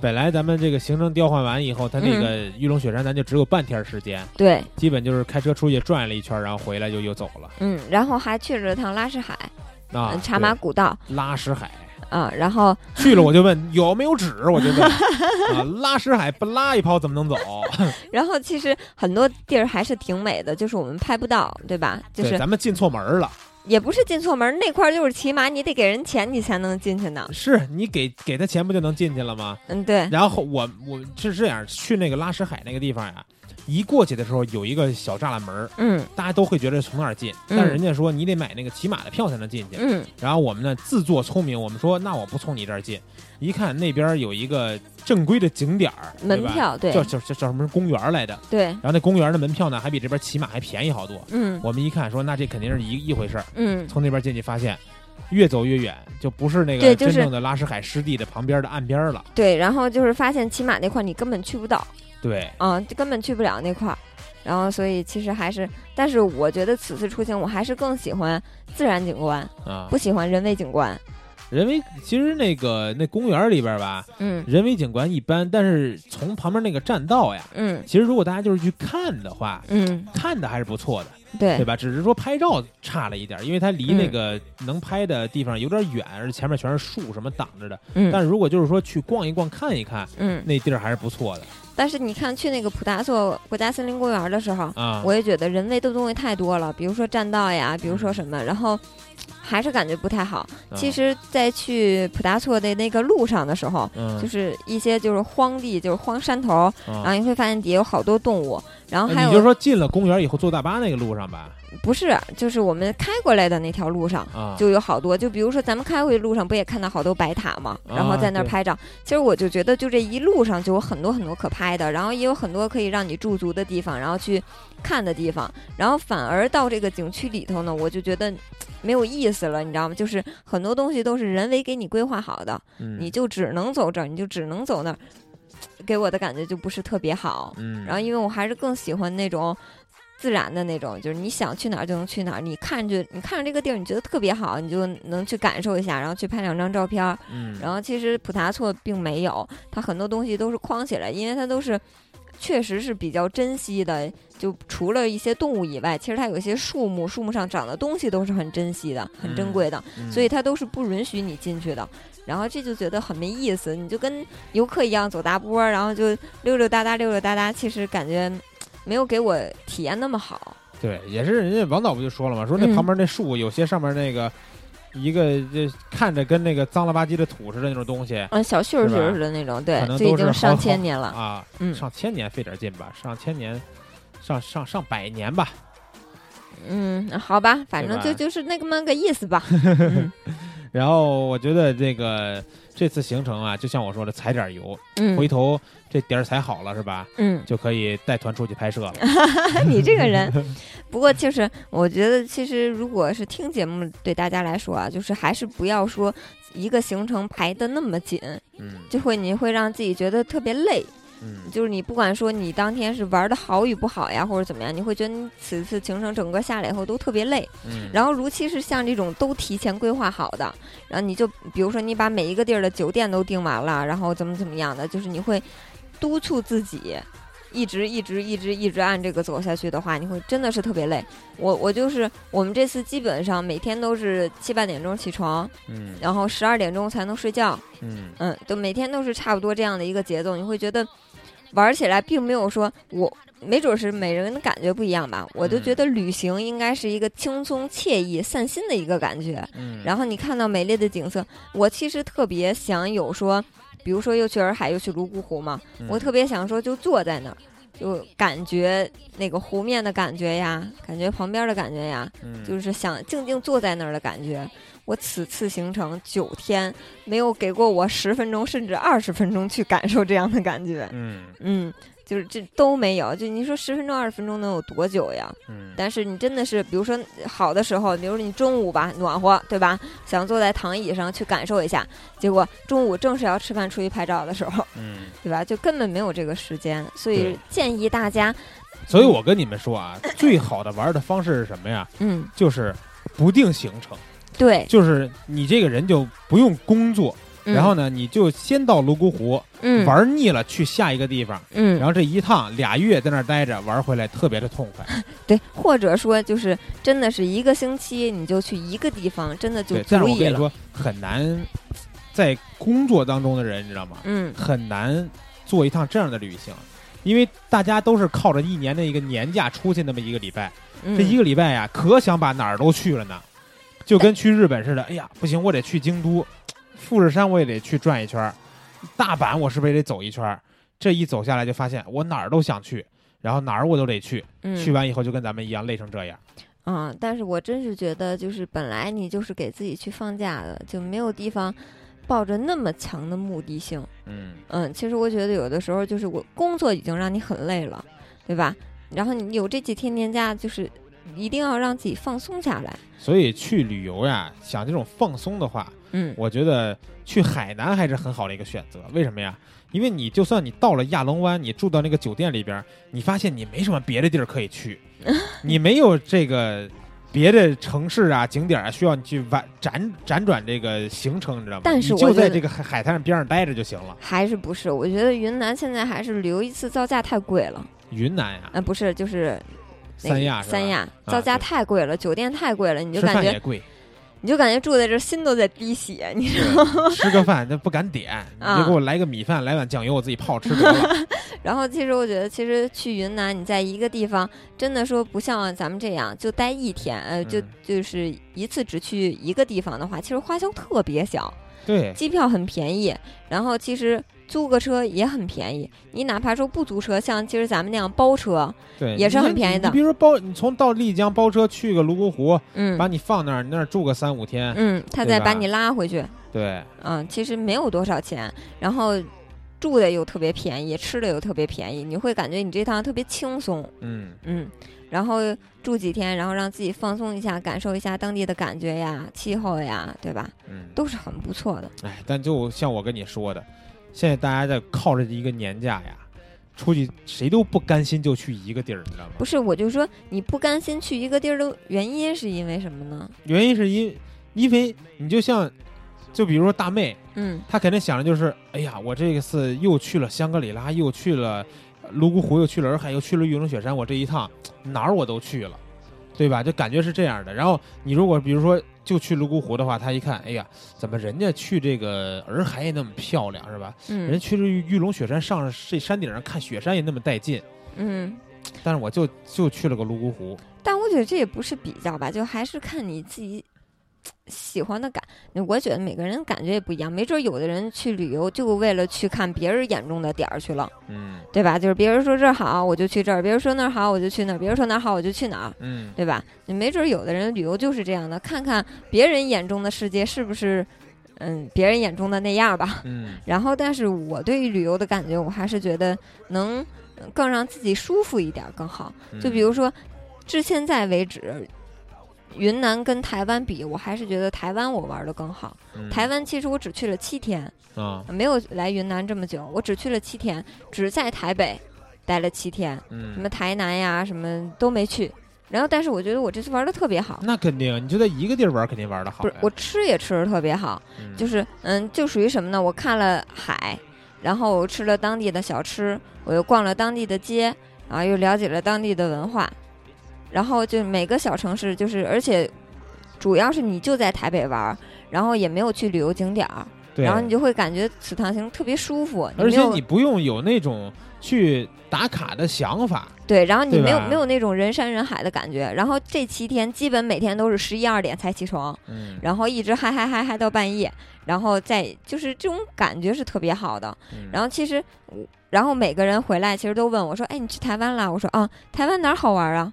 本来咱们这个行程调换完以后，他那个玉龙雪山咱就只有半天时间，对，基本就是开车出去转了一圈，然后回来就又走了嗯，然后还去了趟拉什海，啊嗯。茶马古道拉什海啊，然后 [laughs] 去了，我就问有没有纸，我就问啊，拉什海不拉一泡怎么能走？[laughs] 然后其实很多地儿还是挺美的，就是我们拍不到，对吧？就，是咱们进错门了。也不是进错门，那块儿就是起码你得给人钱，你才能进去呢。是你给给他钱不就能进去了吗？嗯，对，然后我我是这样去那个拉什海那个地方呀，一过去的时候有一个小栅栏门儿，嗯。大家都会觉得从那儿进，嗯。但是人家说你得买那个骑马的票才能进去。嗯。然后我们呢自作聪明，我们说那我不从你这儿进，一看那边有一个正规的景点儿，门票，对。叫叫叫叫什么公园来的，对，然后那公园的门票呢还比这边骑马还便宜好多。嗯。我们一看说那这肯定是一一回事儿，嗯，从那边进去发现。越走越远，就不是那个真正的拉什海湿地的旁边的岸边了。对，然后就是发现骑马那块你根本去不到，对，嗯，就根本去不了那块儿。然后，所以其实还是，但是我觉得此次出行我还是更喜欢自然景观，啊不，喜欢人为景观。人为其实那个那公园里边吧，嗯人为景观一般，但是从旁边那个栈道呀，嗯其实如果大家就是去看的话，嗯，看的还是不错的，对对吧？只是说拍照差了一点，因为它离那个能拍的地方有点远，而且前面全是树什么挡着的。嗯，但是如果就是说去逛一逛、看一看，嗯，那地儿还是不错的但是你看去那个普达措国家森林公园的时候，啊。我也觉得人为的东西太多了，比如说栈道呀，比如说什么，然后还是感觉不太好。啊其，实，在去普达措的那个路上的时候，嗯，就是一些就是荒地，就是荒山头，然后啊，你会发现底下有好多动物，然后还有你就说进了公园以后坐大巴那个路上吧，不是，就是我们开过来的那条路上。啊，就有好多，就比如说咱们开回去路上不也看到好多白塔吗？啊然后在那儿拍照。其实我就觉得，就这一路上就有很多很多可拍的，然后也有很多可以让你驻足的地方，然后去看的地方。然后反而到这个景区里头呢，我就觉得嘖没有意思了，你知道吗？就是很多东西都是人为给你规划好的，嗯你就只能走这儿，你就只能走那儿，给我的感觉就不是特别好。嗯，然后因为我还是更喜欢那种自然的那种，就是你想去哪儿就能去哪儿，你看着你看着这个地儿，你觉得特别好，你就能去感受一下，然后去拍两张照片。嗯，然后其实普达措并没有，它很多东西都是框起来，因为它都是。确实是比较珍惜的，就除了一些动物以外，其实它有一些树木，树木上长的东西都是很珍惜的、很珍贵的，嗯所以它都是不允许你进去的。然后这就觉得很没意思，你就跟游客一样走大波，然后就溜溜达达溜溜达达，其实感觉没有给我体验那么好。对，也是人家王导不就说了嘛？说那嗯旁边那树有些上面那个一个这看着跟那个脏了吧唧的土似的那种东西嗯，小絮絮似的那种，对可，能就已经上千年了。啊，嗯上千年费点劲吧，上千年，上上上百年吧。嗯，好吧，反正就就是那个么个意思吧。[laughs] 嗯 [laughs] 然后我觉得这个这次行程啊，就像我说的，踩点油，回嗯头这点儿踩好了是吧，嗯，就可以带团出去拍摄了。[laughs] 你这个人，[laughs] 不过就是我觉得，其实如果是听节目，对大家来说啊，就是还是不要说一个行程排的那么紧，嗯就会你会让自己觉得特别累。嗯就是你不管说你当天是玩的好与不好呀，或者怎么样，你会觉得你此次行程整个下来以后都特别累。嗯，然后，如其是像这种都提前规划好的，然后你就比如说你把每一个地儿的酒店都订完了，然后怎么怎么样的，就是你会督促自己。一直一直一直一直按这个走下去的话，你会真的是特别累。我我就是我们这次基本上每天都是七八点钟起床，嗯然后十二点钟才能睡觉，嗯嗯，都每天都是差不多这样的一个节奏，你会觉得玩起来并没有说我。没准是每人的感觉不一样吧，我就觉得旅行应该是一个轻松惬意、散心的一个感觉。嗯，然后你看到美丽的景色，我其实特别想有说，比如说又去洱海又去泸沽湖嘛，嗯我特别想说就坐在那儿，就感觉那个湖面的感觉呀，感觉旁边的感觉呀，嗯就是想静静坐在那儿的感觉。我此次行程九天没有给过我十分钟甚至二十分钟去感受这样的感觉。嗯嗯，就是这都没有。就你说十分钟、二十分钟能有多久呀？嗯，但是你真的是，比如说好的时候，比如说你中午吧暖和，对吧？想坐在躺椅上去感受一下，结果中午正是要吃饭出去拍照的时候，嗯，对吧？就根本没有这个时间，所以建议大家，所以我跟你们说啊，最好的玩的方式是什么呀？嗯，就是不定行程，对，就是你这个人就不用工作，嗯然后呢，你就先到泸沽湖嗯玩腻了，去下一个地方，嗯然后这一趟俩月在那儿待着，玩回来特别的痛快。[laughs] 对，或者说就是真的是一个星期你就去一个地方，真的就对，但是足以了。我跟你说，很难在工作当中的人，你知道吗？嗯很难做一趟这样的旅行，因为大家都是靠着一年的一个年假出去那么一个礼拜，嗯，这一个礼拜呀，可想把哪儿都去了呢，就跟去日本似的。哎呀，不行，我得去京都，富士山我也得去转一圈儿，大阪我是不是也得走一圈儿？这一走下来就发现我哪儿都想去，然后哪儿我都得去，嗯去完以后就跟咱们一样累成这样。啊、但是我真是觉得，就是本来你就是给自己去放假的，就没有地方抱着那么强的目的性。嗯，嗯，其实我觉得有的时候就是我工作已经让你很累了，对吧？然后你有这几天年假，就是一定要让自己放松下来。所以去旅游呀，想这种放松的话，嗯我觉得去海南还是很好的一个选择。为什么呀？因为你就算你到了亚龙湾，你住到那个酒店里边，你发现你没什么别的地儿可以去，[laughs] 你没有这个别的城市啊、景点啊需要你去玩辗辗转这个行程，你知道吗？但是你就我觉得在这个海海滩上边上待着就行了。还是不是？我觉得云南现在还是旅游一次造价太贵了。云南呀，啊，不是，就是那个三亚三亚啊造价太贵了，酒店太贵了，你就吃感觉贵，你就感觉住在这儿心都在滴血，你知道吗？吃个饭都不敢点，[laughs] 你啊就给我来个米饭，来碗酱油，我自己泡吃得了。[laughs] 然后其实我觉得，其实去云南，你在一个地方，真的说不像咱们这样就待一天，呃，就嗯就是一次只去一个地方的话，其实花销特别小，对，机票很便宜，然后其实租个车也很便宜。你哪怕说不租车，像其实咱们那样包车，对，也是很便宜的。你比如说包，你从到丽江包车去个泸沽湖，嗯。把你放那儿，你那儿住个三五天，嗯，他再把你拉回去，对，嗯，其实没有多少钱，然后住的又特别便宜，吃的又特别便宜，你会感觉你这趟特别轻松，嗯，嗯，然后住几天，然后让自己放松一下，感受一下当地的感觉呀、气候呀，对吧？嗯，都是很不错的。哎，但就像我跟你说的，现在大家在靠着一个年假呀，出去谁都不甘心就去一个地儿，你知道吗？不是，我就说你不甘心去一个地儿的原因是因为什么呢？原因是因因为你就像，就比如说大妹，嗯她肯定想的就是，哎呀，我这次又去了香格里拉，又去了泸沽湖，又去了洱海，又去了玉龙雪山，我这一趟哪儿我都去了，对吧？就感觉是这样的。然后你如果比如说就去泸沽湖的话，他一看，哎呀，怎么人家去这个洱海也那么漂亮，是吧？人嗯去这玉龙雪山上这山顶上看雪山也那么带劲，嗯，但是我就就去了个泸沽湖，但我觉得这也不是比较吧，就还是看你自己喜欢的感。我觉得每个人感觉也不一样，没准有的人去旅游就为了去看别人眼中的点儿去了，嗯对吧？就是别人说这儿好，我就去这儿；别人说那儿好，我就去那儿；别人说哪儿好，我就去哪儿。嗯，对吧？你没准有的人旅游就是这样的，看看别人眼中的世界是不是，嗯，别人眼中的那样吧。嗯然后，但是我对于旅游的感觉，我还是觉得能呃更让自己舒服一点更好。嗯就比如说，至现在为止，云南跟台湾比，我还是觉得台湾我玩的更好。嗯台湾其实我只去了七天，啊，没有来云南这么久，我只去了七天，只在台北待了七天，嗯什嗯么，台南呀，什么都没去。然后，但是我觉得我这次玩的特别好，那肯定，你就在一个地儿玩，肯定玩的好。不是我吃也吃的特别好，嗯就是嗯，就属于什么呢？我看了海，然后我吃了当地的小吃，我又逛了当地的街，然后又了解了当地的文化，然后就每个小城市就是，而且主要是你就在台北玩，然后也没有去旅游景点儿，对，然后你就会感觉此趟行特别舒服，而且你不用有那种去打卡的想法，对，然后你没有没有那种人山人海的感觉，然后这七天基本每天都是十一二点才起床，嗯，然后一直嗨嗨嗨嗨到半夜，然后再就是这种感觉是特别好的。嗯然后其实，我然后每个人回来其实都问我说：“哎，你去台湾啦？”我说：“啊，台湾哪儿好玩啊？”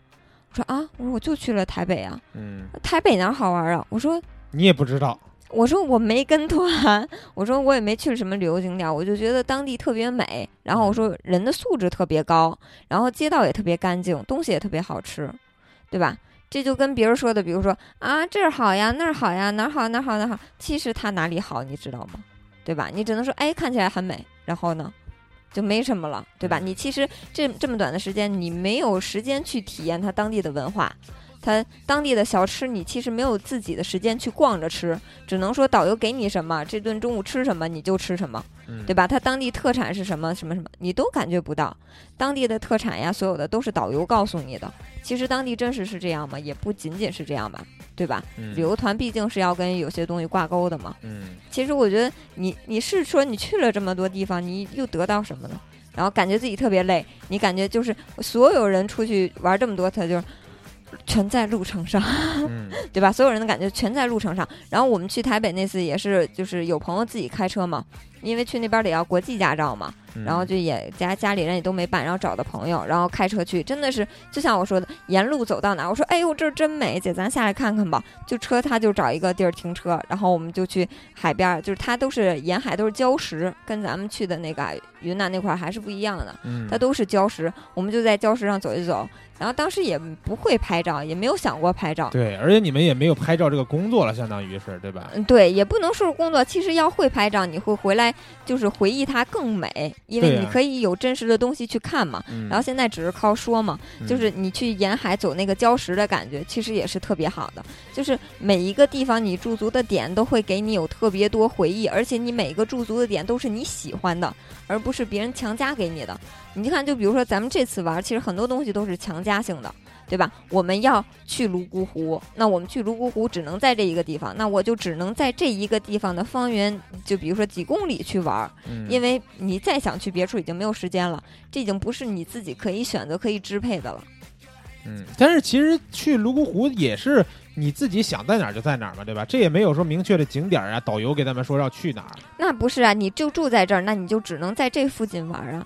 我说：“啊，我说我就去了台北啊，嗯台北哪儿好玩啊？”我说：“你也不知道，我说我没跟团，我说我也没去什么旅游景点儿，我就觉得当地特别美。然后我说人的素质特别高，然后街道也特别干净，东西也特别好吃，对吧？这就跟别人说的，比如说啊这儿好呀，那儿好呀，哪儿好哪儿好哪儿好，其实它哪里好你知道吗？对吧？你只能说哎看起来很美，然后呢就没什么了，对吧？嗯你其实这这么短的时间，你没有时间去体验它当地的文化。它当地的小吃，你其实没有自己的时间去逛着吃，只能说导游给你什么，这顿中午吃什么你就吃什么，嗯，对吧？它当地特产是什么什么什么，你都感觉不到。当地的特产呀，所有的都是导游告诉你的。其实当地真实是这样吗？也不仅仅是这样吧，对吧？嗯旅游团毕竟是要跟有些东西挂钩的嘛。嗯其实我觉得你你是说你去了这么多地方，你又得到什么呢？然后感觉自己特别累，你感觉就是所有人出去玩这么多，他就是全在路程上。嗯 [laughs] 对吧？所有人的感觉全在路程上。然后我们去台北那次也是，就是有朋友自己开车嘛，因为去那边得要国际驾照嘛，嗯，然后就也家家里人也都没办，然后找的朋友，然后开车去，真的是就像我说的，沿路走到哪，我说哎呦这儿真美，姐咱下来看看吧。就车他就找一个地儿停车，然后我们就去海边儿，就是它都是沿海都是礁石，跟咱们去的那个云南那块儿还是不一样的。嗯它都是礁石，我们就在礁石上走一走。然后当时也不会拍照，也没有想过拍照。对，而且你们也没有拍照这个工作了，相当于是对吧？嗯，对，也不能说是工作。其实要会拍照，你会回来就是回忆它更美，因为你可以有真实的东西去看嘛。嗯，然后现在只是靠说嘛，就是你去沿海走那个礁石的感觉，其实也是特别好的。就是每一个地方你驻足的点都会给你有特别多回忆，而且你每个驻足的点都是你喜欢的，而不是别人强加给你的。你看，就比如说咱们这次玩，其实很多东西都是强加性的。对吧？我们要去泸沽湖，那我们去泸沽湖只能在这一个地方，那我就只能在这一个地方的方圆，就比如说几公里去玩，嗯因为你再想去别处已经没有时间了，这已经不是你自己可以选择、可以支配的了。嗯，但是其实去泸沽湖也是你自己想在哪儿就在哪儿嘛，对吧？这也没有说明确的景点啊，导游给他们说要去哪儿。那不是啊，你就住在这儿，那你就只能在这附近玩啊。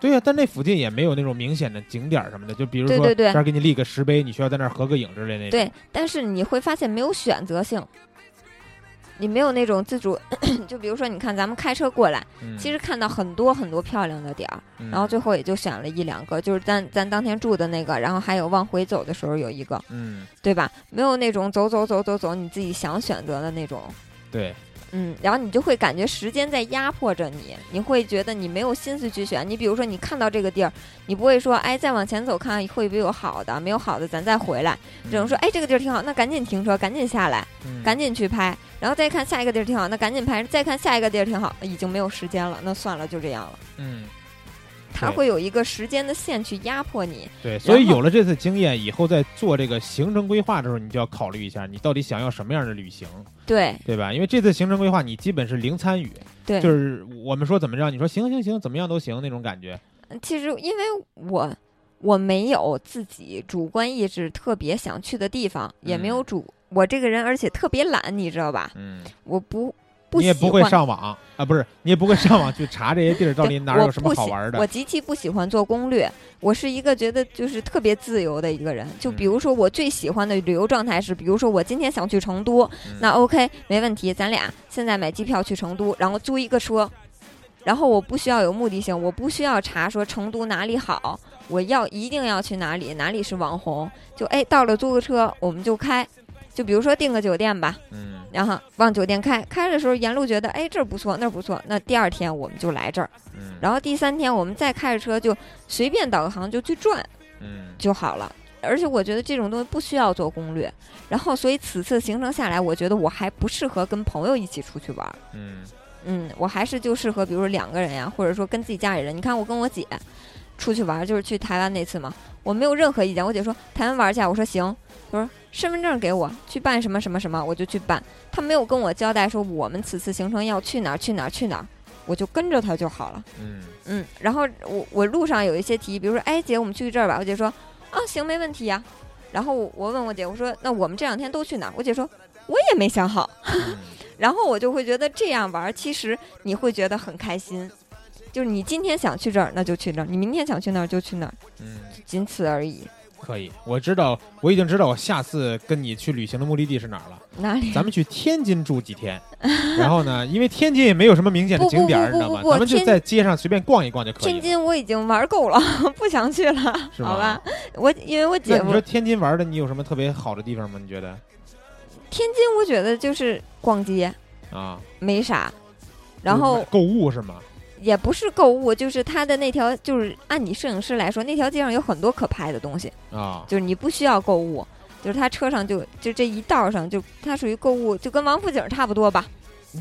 对呀、但那附近也没有那种明显的景点儿什么的，就比如说对对对这儿给你立个石碑，你需要在那儿合个影之类那种。对，但是你会发现没有选择性，你没有那种自主。[clears throat] 就比如说，你看咱们开车过来，嗯，其实看到很多很多漂亮的点儿，嗯然后最后也就选了一两个，就是咱咱当天住的那个，然后还有往回走的时候有一个，嗯，对吧？没有那种走走走走走你自己想选择的那种。对，嗯，然后你就会感觉时间在压迫着你，你会觉得你没有心思去选。你比如说，你看到这个地儿，你不会说，哎，再往前走看看会不会有好的，没有好的咱再回来，只能说，哎，这个地儿挺好，那赶紧停车，赶紧下来，嗯。赶紧去拍，然后再看下一个地儿挺好，那赶紧拍，再看下一个地儿挺好，已经没有时间了，那算了，就这样了。嗯，它会有一个时间的线去压迫你。对，所以有了这次经验以后，在做这个行程规划的时候，你就要考虑一下，你到底想要什么样的旅行，对对吧？因为这次行程规划你基本是零参与，对，就是我们说怎么着，你说行行行，怎么样都行那种感觉。其实因为我我没有自己主观意志特别想去的地方，也没有嗯主我这个人，而且特别懒，你知道吧？嗯，我不你也不会上网啊，不是，你也不会上网去查这些地儿到底对哪儿有什么好玩的。我极其不喜欢做攻略，我是一个觉得就是特别自由的一个人。就嗯比如说我最喜欢的旅游状态是，比如说我今天想去成都，嗯那 OK 没问题，咱俩现在买机票去成都，然后租一个车，然后我不需要有目的性，我不需要查说成都哪里好，我要一定要去哪里，哪里是网红，就哎到了租个车我们就开，就比如说订个酒店吧，嗯然后往酒店开，开的时候沿路觉得哎这儿不错那儿不错，那第二天我们就来这儿，嗯，然后第三天我们再开着车就随便导个航就去转嗯就好了。而且我觉得这种东西不需要做攻略，然后所以此次行程下来，我觉得我还不适合跟朋友一起出去玩儿。嗯嗯，我还是就适合，比如说两个人呀，或者说跟自己家里人。你看我跟我姐出去玩儿，就是去台湾那次嘛，我没有任何意见。我姐说台湾玩儿去啊，我说行。她说身份证给我，去办什么什么什么，我就去办。他没有跟我交代说我们此次行程要去哪儿去哪儿去哪儿，我就跟着他就好了。嗯嗯，然后我我路上有一些提议，比如说，哎姐，我们去这儿吧。我姐说啊行，没问题呀。然后我我问我姐，我说那我们这两天都去哪儿？我姐说我也没想好。嗯 [laughs] 然后我就会觉得这样玩儿，其实你会觉得很开心，就是你今天想去这儿，那就去这儿；你明天想去那儿就去那儿，嗯，仅此而已。可以，我知道，我已经知道我下次跟你去旅行的目的地是哪儿了。哪里？咱们去天津住几天，[laughs] 然后呢，因为天津也没有什么明显的景点你知道吗？咱们就在街上随便逛一逛就可以天。津我已经玩够了，[laughs] 不想去了，好吧？我因为我姐夫你说天津玩的，你有什么特别好的地方吗？你觉得天津，我觉得就是逛街啊？没啥，然后购物是吗？也不是购物，就是它的那条，就是按你摄影师来说，那条街上有很多可拍的东西，啊，就是你不需要购物，就是他车上就就这一道上就它属于购物，就跟王府井差不多吧。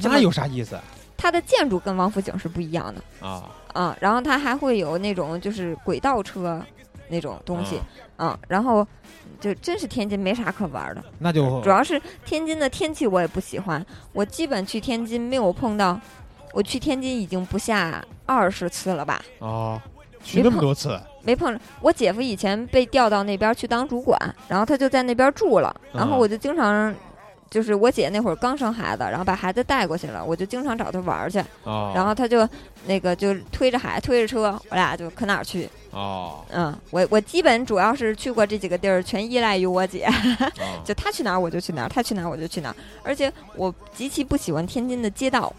那有啥意思？它的建筑跟王府井是不一样的。啊？啊，然后它还会有那种就是轨道车那种东西。啊。啊，然后就真是天津没啥可玩的，那就主要是天津的天气我也不喜欢，我基本去天津没有碰到，我去天津已经不下二十次了吧。哦，去那么多次没碰着。我姐夫以前被调到那边去当主管，然后他就在那边住了，然后啊我就经常，就是我姐那会儿刚生孩子，然后把孩子带过去了，我就经常找他玩去，哦，然后他就那个就推着孩推着车，我俩就可哪儿去。哦嗯，我我基本主要是去过这几个地儿，全依赖于我姐，啊 [laughs] 就她去哪儿我就去哪儿，她去哪儿我就去哪儿，而且我极其不喜欢天津的街道。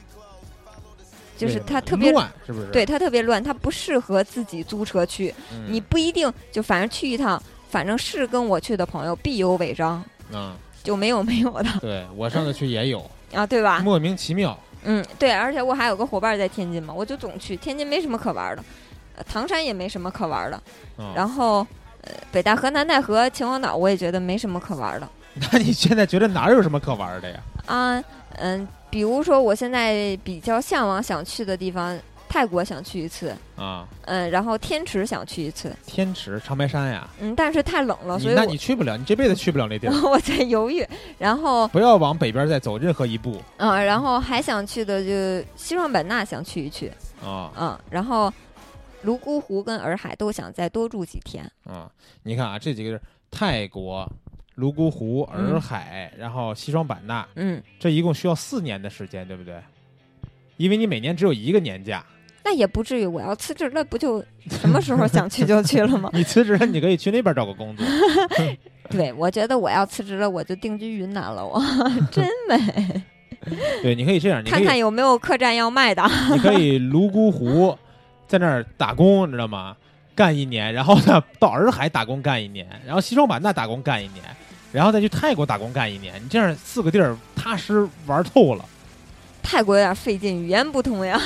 就是对它特别乱，是不是？对它特别乱，它不适合自己租车去。嗯，你不一定就反正去一趟，反正是跟我去的朋友必有违章，嗯，就没有没有的对我上次去也有，啊，对吧？莫名其妙嗯，对，而且我还有个伙伴在天津嘛，我就总去天津，没什么可玩的，呃唐山也没什么可玩的，啊。然后呃北戴河、南戴河、秦皇岛我也觉得没什么可玩的那你现在觉得哪儿有什么可玩的呀？啊，嗯，比如说我现在比较向往想去的地方，泰国想去一次，啊，嗯，然后天池想去一次，天池、长白山呀，嗯，但是太冷了，所以那你去不了，你这辈子去不了那地儿。[laughs] 我在犹豫，然后不要往北边再走任何一步嗯，然后还想去的就西双版纳想去一去，啊嗯，然后泸沽湖跟洱海都想再多住几天，啊！你看啊，这几个是泰国、泸沽湖、洱海，然后西双版纳，嗯，这一共需要四年的时间，对不对？因为你每年只有一个年假，那也不至于，我要辞职了，不就 [laughs] 什么时候想去就去了吗？[laughs] 你辞职了，你可以去那边找个工作。[laughs] 对，我觉得我要辞职了，我就定居云南了，我真美，对，你可以这样，你看看有没有客栈要卖的，你可以泸沽湖在那儿打工，你知道吗？干一年，然后呢到洱海打工干一年，然后西双版纳打工干一年，然后再去泰国打工干一年。你这样四个地儿踏实玩透了，泰国有点费劲，语言不通呀，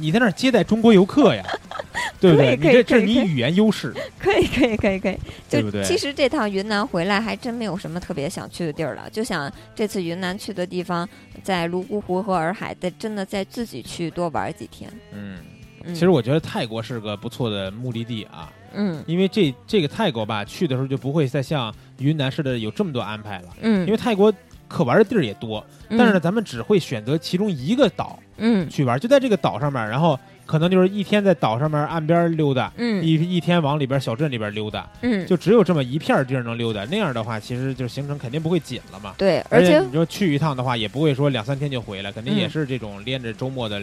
你在那儿接待中国游客呀，[laughs] 对不对？这这是你语言优势，可以可以可以可以，就其实这趟云南回来还真没有什么特别想去的地儿了，就想这次云南去的地方，在泸沽湖和洱海，再真的再自己去多玩几天。嗯。嗯、其实我觉得泰国是个不错的目的地啊，嗯。因为这这个泰国吧，去的时候就不会再像云南似的有这么多安排了，嗯，因为泰国可玩的地儿也多，嗯。但是呢，咱们只会选择其中一个岛嗯。去玩，就在这个岛上面，然后可能就是一天在岛上面岸边溜达，嗯。一一天往里边小镇里边溜达，嗯，就只有这么一片地儿能溜达。那样的话，其实就行程肯定不会紧了嘛。对，而而且你说去一趟的话，也不会说两三天就回来，肯定也嗯。是这种连着周末的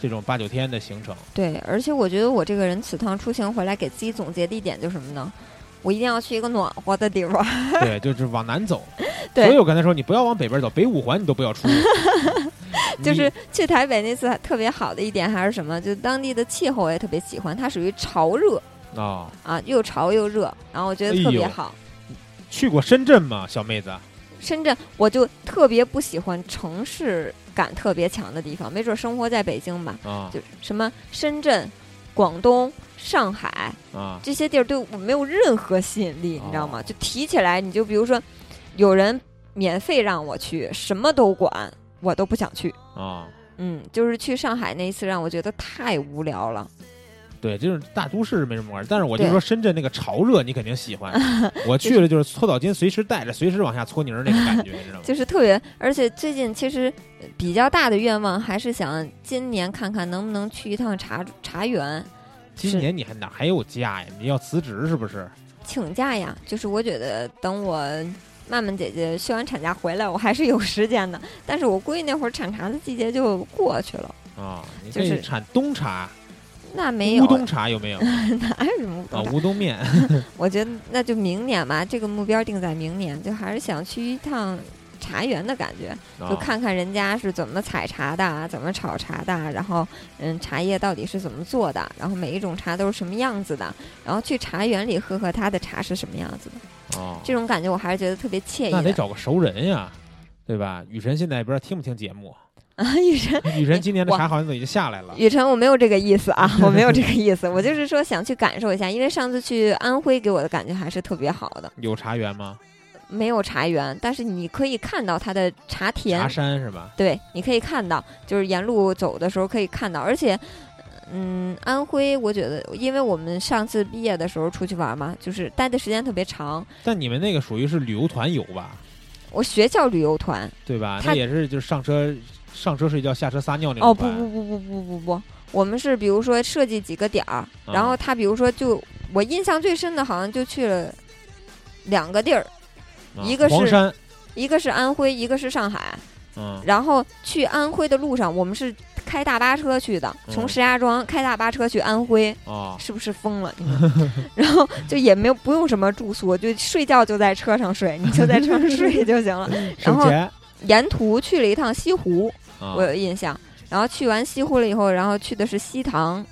这种八九天的行程。对，而且我觉得我这个人此趟出行回来给自己总结的一点就是什么呢？我一定要去一个暖和的地方。[laughs] 对，就是往南走。对 [laughs] 所以我刚才说，你不要往北边走，北五环你都不要出。[laughs] 就是去台北那次特别好的一点还是什么？就当地的气候我也特别喜欢，它属于潮热啊，又潮又热，然后我觉得特别好。去过深圳吗，小妹子？深圳我就特别不喜欢城市感特别强的地方，没准生活在北京吧，啊就什么深圳、广东、上海啊这些地儿对我没有任何吸引力，你知道吗？哦就提起来，你就比如说有人免费让我去，什么都管，我都不想去。啊！嗯，就是去上海那一次，让我觉得太无聊了。对，就是大都市没什么玩儿，但是我就对说深圳那个潮热，你肯定喜欢。[laughs] 我去了就是搓澡巾随时带着，随时往下搓泥儿那个感觉，你知道吗？就是特别，而且最近其实呃比较大的愿望还是想今年看看能不能去一趟茶茶园今年你还哪还有假呀？你要辞职是不是？请假呀。就是我觉得等我曼曼姐姐休完产假回来，我还是有时间的。但是我估计那会儿产茶的季节就过去了。啊，你就是可以产冬茶那没有乌，冬茶有没有？[laughs] 哪有什么乌啊，冬茶？乌冬面。[laughs] 我觉得那就明年吧，这个目标定在明年，就还是想去一趟茶园的感觉，就啊看看人家是怎么采茶的，怎么炒茶的，然后嗯，茶叶到底是怎么做的，然后每一种茶都是什么样子的，然后去茶园里喝喝他的茶是什么样子的，哦，这种感觉我还是觉得特别惬意的。那得找个熟人呀，对吧？雨神现在也不知道听不听节目。啊，雨辰，雨辰今年的茶好像都已经下来了。雨辰，我没有这个意思啊，[laughs] 我没有这个意思，我就是说想去感受一下，因为上次去安徽给我的感觉还是特别好的，有茶园吗？没有茶园，但是你可以看到它的茶田，茶山是吧？对，你可以看到，就是沿路走的时候可以看到，而且，嗯，安徽，我觉得，因为我们上次毕业的时候出去玩嘛，就是待的时间特别长。但你们那个属于是旅游团游吧？我学校旅游团，对吧？他那也是就是上车上车睡觉，下车撒尿那哦，种哦。不不不不不不不，我们是比如说设计几个点儿，然后啊他比如说就我印象最深的好像就去了两个地儿，啊一个是一个是安徽，一个是上海。嗯，然后去安徽的路上，我们是开大巴车去的，从嗯石家庄开大巴车去安徽。哦，是不是疯了？你 [laughs] 们然后就也没有不用什么住宿，就睡觉就在车上睡，你就在车上睡就行了。[laughs] 然后沿途去了一趟西湖，啊我有印象。然后去完西湖了以后，然后去的是西塘，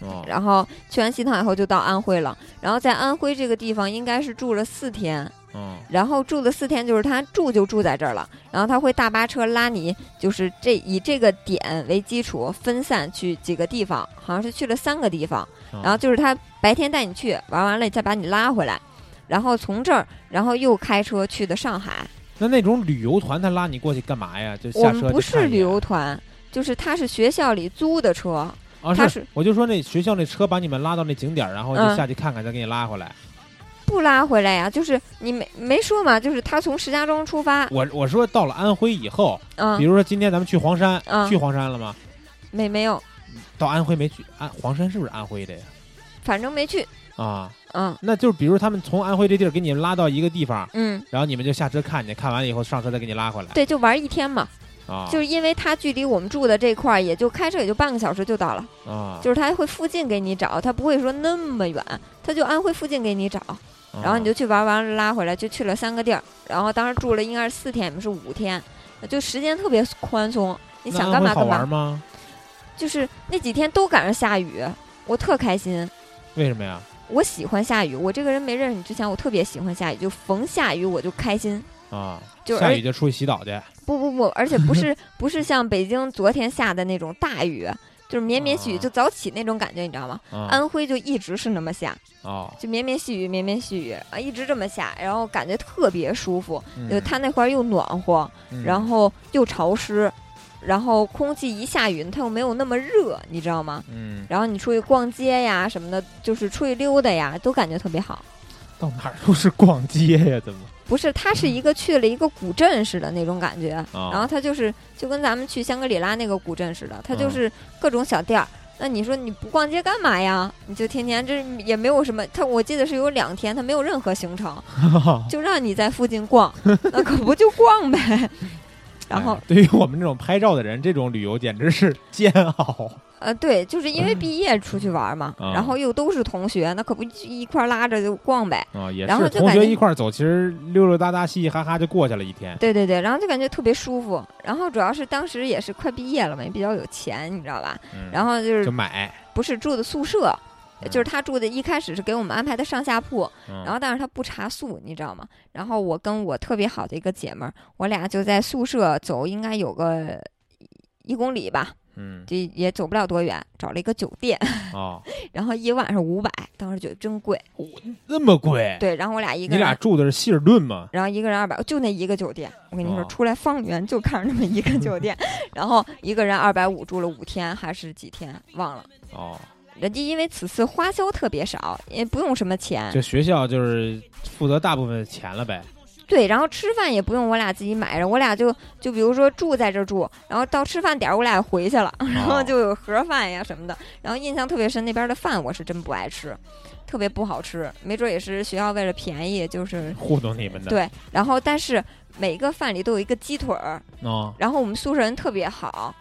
哦然后去完西塘以后就到安徽了。然后在安徽这个地方应该是住了四天，哦然后住了四天，就是他住就住在这儿了，然后他会大巴车拉你，就是这以这个点为基础分散去几个地方，好像是去了三个地方。哦然后就是他白天带你去玩完了，再把你拉回来，然后从这儿，然后又开车去的上海。那那种旅游团他拉你过去干嘛呀？就我下车们不是旅一眼游团，就是他是学校里租的车，啊，他是我就说那学校那车把你们拉到那景点儿，然后就嗯下去看看，再给你拉回来。不拉回来呀。就是你没没说嘛，就是他从石家庄出发，我我说到了安徽以后，比嗯，如说今天咱们去黄山，嗯去黄山了吗？没没有，到安徽没去？安黄山是不是安徽的呀？反正没去，啊，嗯那就是比如他们从安徽这地儿给你拉到一个地方，嗯，然后你们就下车看去，看完了以后上车再给你拉回来。对，就玩一天嘛。啊，就是因为它距离我们住的这块儿，也就开车也就半个小时就到了。啊，就是他会附近给你找，他不会说那么远，他就安徽附近给你找，然后你就去玩完了拉回来，就去了三个地儿。然后当时住了应该是四天，也不是五天，就时间特别宽松，你想干嘛干嘛。吗？就是那几天都赶上下雨，我特开心。为什么呀？我喜欢下雨，我这个人没认识你之前，我特别喜欢下雨，就逢下雨我就开心。啊，就下雨就出去洗澡去。不不不，而且不是 [laughs] 不是像北京昨天下的那种大雨，就是绵绵细雨，啊就早起那种感觉，你知道吗？啊安徽就一直是那么下，哦，就绵绵细雨，绵绵细雨啊，一直这么下，然后感觉特别舒服。就嗯它那块儿又暖和，嗯然后又潮湿，然后空气一下雨，它又没有那么热，你知道吗？嗯，然后你出去逛街呀什么的，就是出去溜达呀，都感觉特别好。到哪儿都是逛街呀，怎么？不是，它是一个去了一个古镇似的那种感觉，啊然后它就是就跟咱们去香格里拉那个古镇似的，它就嗯是各种小店儿。那你说你不逛街干嘛呀？你就天天这也没有什么，它我记得是有两天，它没有任何行程，[laughs] 就让你在附近逛，那可不就逛呗。然后哎对于我们这种拍照的人，这种旅游简直是煎熬。呃，对，就是因为毕业出去玩嘛，啊然后又都是同学，那可不一块拉着就逛呗。啊，也然后是同学一块走，其实溜溜达达、嘻嘻哈哈就过去了一天。对对对，然后就感觉特别舒服。然后主要是当时也是快毕业了嘛，也比较有钱，你知道吧？嗯，然后就就是买，不是住的宿舍，嗯就是他住的一开始是给我们安排的上下铺，嗯然后但是他不查宿，你知道吗？然后我跟我特别好的一个姐们儿，我俩就在宿舍走，应该有个一公里吧，嗯就也走不了多远，找了一个酒店，哦，[laughs] 然后一晚上五百，当时觉得真贵。那么贵？对，然后我俩一个人，俩住的是希尔顿吗？然后一个人二百，就那一个酒店。我跟你说，哦出来方圆就看着那么一个酒店，[laughs] 然后一个人二百五住了五天还是几天，忘了。哦，人家因为此次花销特别少，也不用什么钱，就学校就是负责大部分钱了呗。对，然后吃饭也不用我俩自己买着，我俩就就比如说住在这儿住，然后到吃饭点儿我俩回去了，然后哦就有盒饭呀什么的，然后印象特别深，那边的饭我是真不爱吃，特别不好吃，没准也是学校为了便宜，就是 [laughs] 糊弄你们的。对，然后但是每个饭里都有一个鸡腿儿，哦，然后我们宿舍人特别好。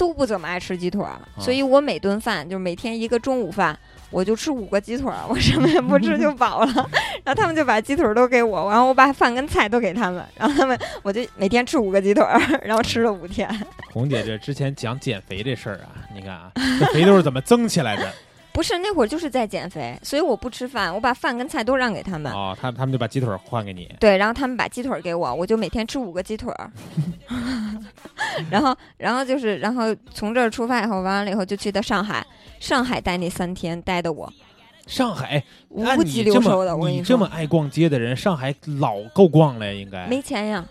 都不怎么爱吃鸡腿儿，所以我每顿饭就是每天一个中午饭，我就吃五个鸡腿儿，我什么也不吃就饱了。[laughs] 然后他们就把鸡腿儿都给我，然后我把饭跟菜都给他们，然后他们我就每天吃五个鸡腿儿，然后吃了五天。[laughs] 红姐这之前讲减肥这事儿啊，你看啊，这肥都是怎么增起来的？不是那会儿就是在减肥，所以我不吃饭，我把饭跟菜都让给他们。哦，他他们就把鸡腿换给你。对，然后他们把鸡腿给我，我就每天吃五个鸡腿儿。[laughs] 然后，然后就是，然后从这儿出发以后，完了以后就去的上海，上海待那三天，待的我上海，无按鸡你这六兽的。我么跟说你这么，爱逛街的人，上海老够逛了呀，应该。没钱呀。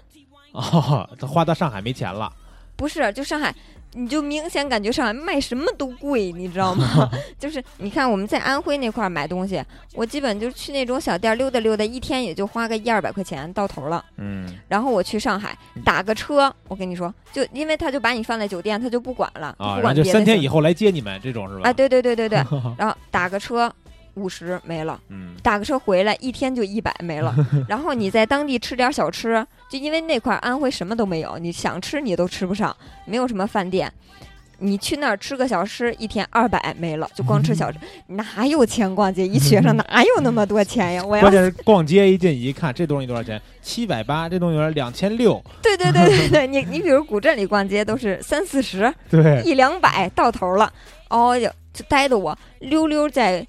哦，他花到上海没钱了。不是，就上海，你就明显感觉上海卖什么都贵，你知道吗？[laughs] 就是你看我们在安徽那块儿买东西，我基本就去那种小店溜达溜达，一天也就花个一二百块钱到头了。嗯，然后我去上海打个车，我跟你说，就因为他就把你放在酒店，他就不管了，不管就三天以后来接你们，这种是吧？啊，对对对对对，[laughs] 然后打个车五十没了。嗯，打个车回来一天就一百没了，[laughs] 然后你在当地吃点小吃，就因为那块儿安徽什么都没有，你想吃你都吃不上，没有什么饭店，你去那儿吃个小吃，一天二百没了，就光吃小吃，[laughs] 哪有钱逛街？一学生 [laughs] 哪有那么多钱呀？我要关键是逛街一进一看，这东西多少钱？七百八，这东西两千六。对对对对对，你你比如古镇里逛街都是三四十，对，一两百到头了，哦哟，就待的我溜溜在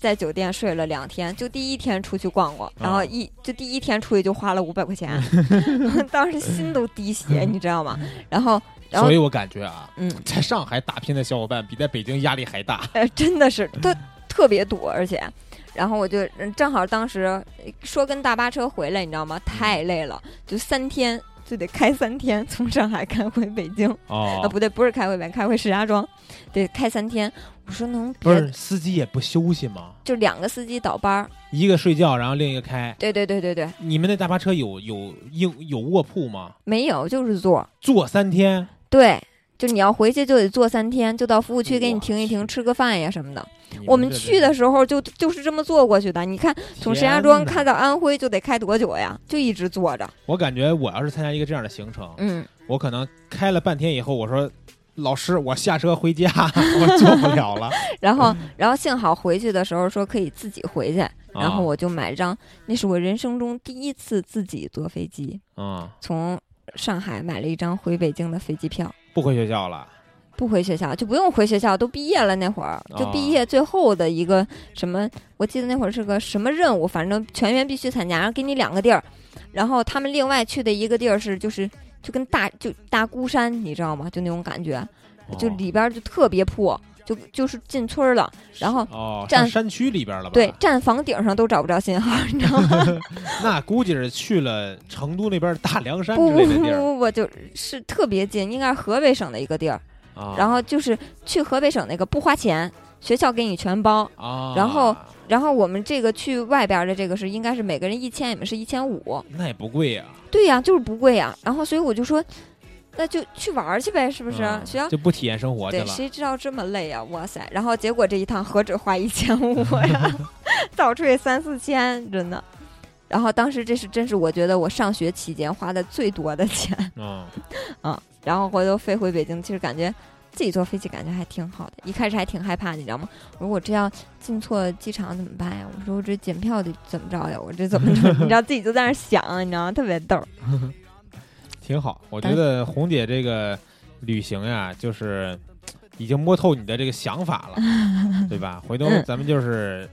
在酒店睡了两天，就第一天出去逛逛，然后一就第一天出去就花了五百块钱，[laughs] 当时心都滴血，你知道吗？[laughs] 然后然后所以我感觉啊，嗯在上海打拼的小伙伴比在北京压力还大。呃真的是 [laughs] 特特别堵，而且。然后我就嗯正好当时呃说跟大巴车回来，你知道吗？太累了，就三天就得开三天，从上海开回北京。啊，哦，不对，不是开回北，开回石家庄，得开三天。我说能不是司机也不休息吗？就两个司机倒班儿。一个睡觉，然后另一个开。对对对对对，你们那大巴车有有有有卧铺吗？没有就是坐。坐三天，对，就你要回去就得坐三天，就到服务区给你停一停，吃个饭呀什么的。你我们去的时候就就是这么坐过去的。你看，从石家庄开到安徽就得开多久呀？就一直坐着。我感觉我要是参加一个这样的行程，嗯，我可能开了半天以后，我说老师，我下车回家，[laughs] 我坐不了了。[laughs] 然后然后幸好回去的时候说可以自己回去，然后啊我就买张，那是我人生中第一次自己坐飞机，嗯，从上海买了一张回北京的飞机票。不回学校了。不回学校就不用回学校，都毕业了那会儿，就哦毕业最后的一个什么，我记得那会儿是个什么任务，反正全员必须参加，然后给你两个地儿，然后他们另外去的一个地儿是就是就跟大就大孤山，你知道吗？就那种感觉，就哦里边就特别破，就就是进村了，然后哦，站上山区里边了吧？对，站房顶上都找不着信号，你知道吗？[laughs] 那估计是去了成都那边大凉山不不不不不，就是特别近，应该是河北省的一个地儿，啊。然后就是去河北省那个不花钱，学校给你全包。啊，然后然后我们这个去外边的这个是应该是每个人一千，你们是一千五。那也不贵呀，对呀，就是不贵呀。然后所以我就说，那就去玩儿去呗，是不是？嗯学校就不体验生活去对，了。谁知道这么累啊？哇塞！然后结果这一趟何止花一千五呀，[laughs] 倒出去三四千，真的。然后当时这是真是我觉得我上学期间花的最多的钱嗯，啊。然后回头飞回北京，其实感觉自己坐飞机感觉还挺好的。一开始还挺害怕，你知道吗？我说我这要进错机场怎么办呀？我说我这检票得怎么着呀？我这怎么着？[laughs] 你知道自己就在那儿想，你知道吗？特别逗。[laughs] 挺好。我觉得红姐这个旅行呀，就是已经摸透你的这个想法了，[laughs] 对吧？回头嗯咱们就是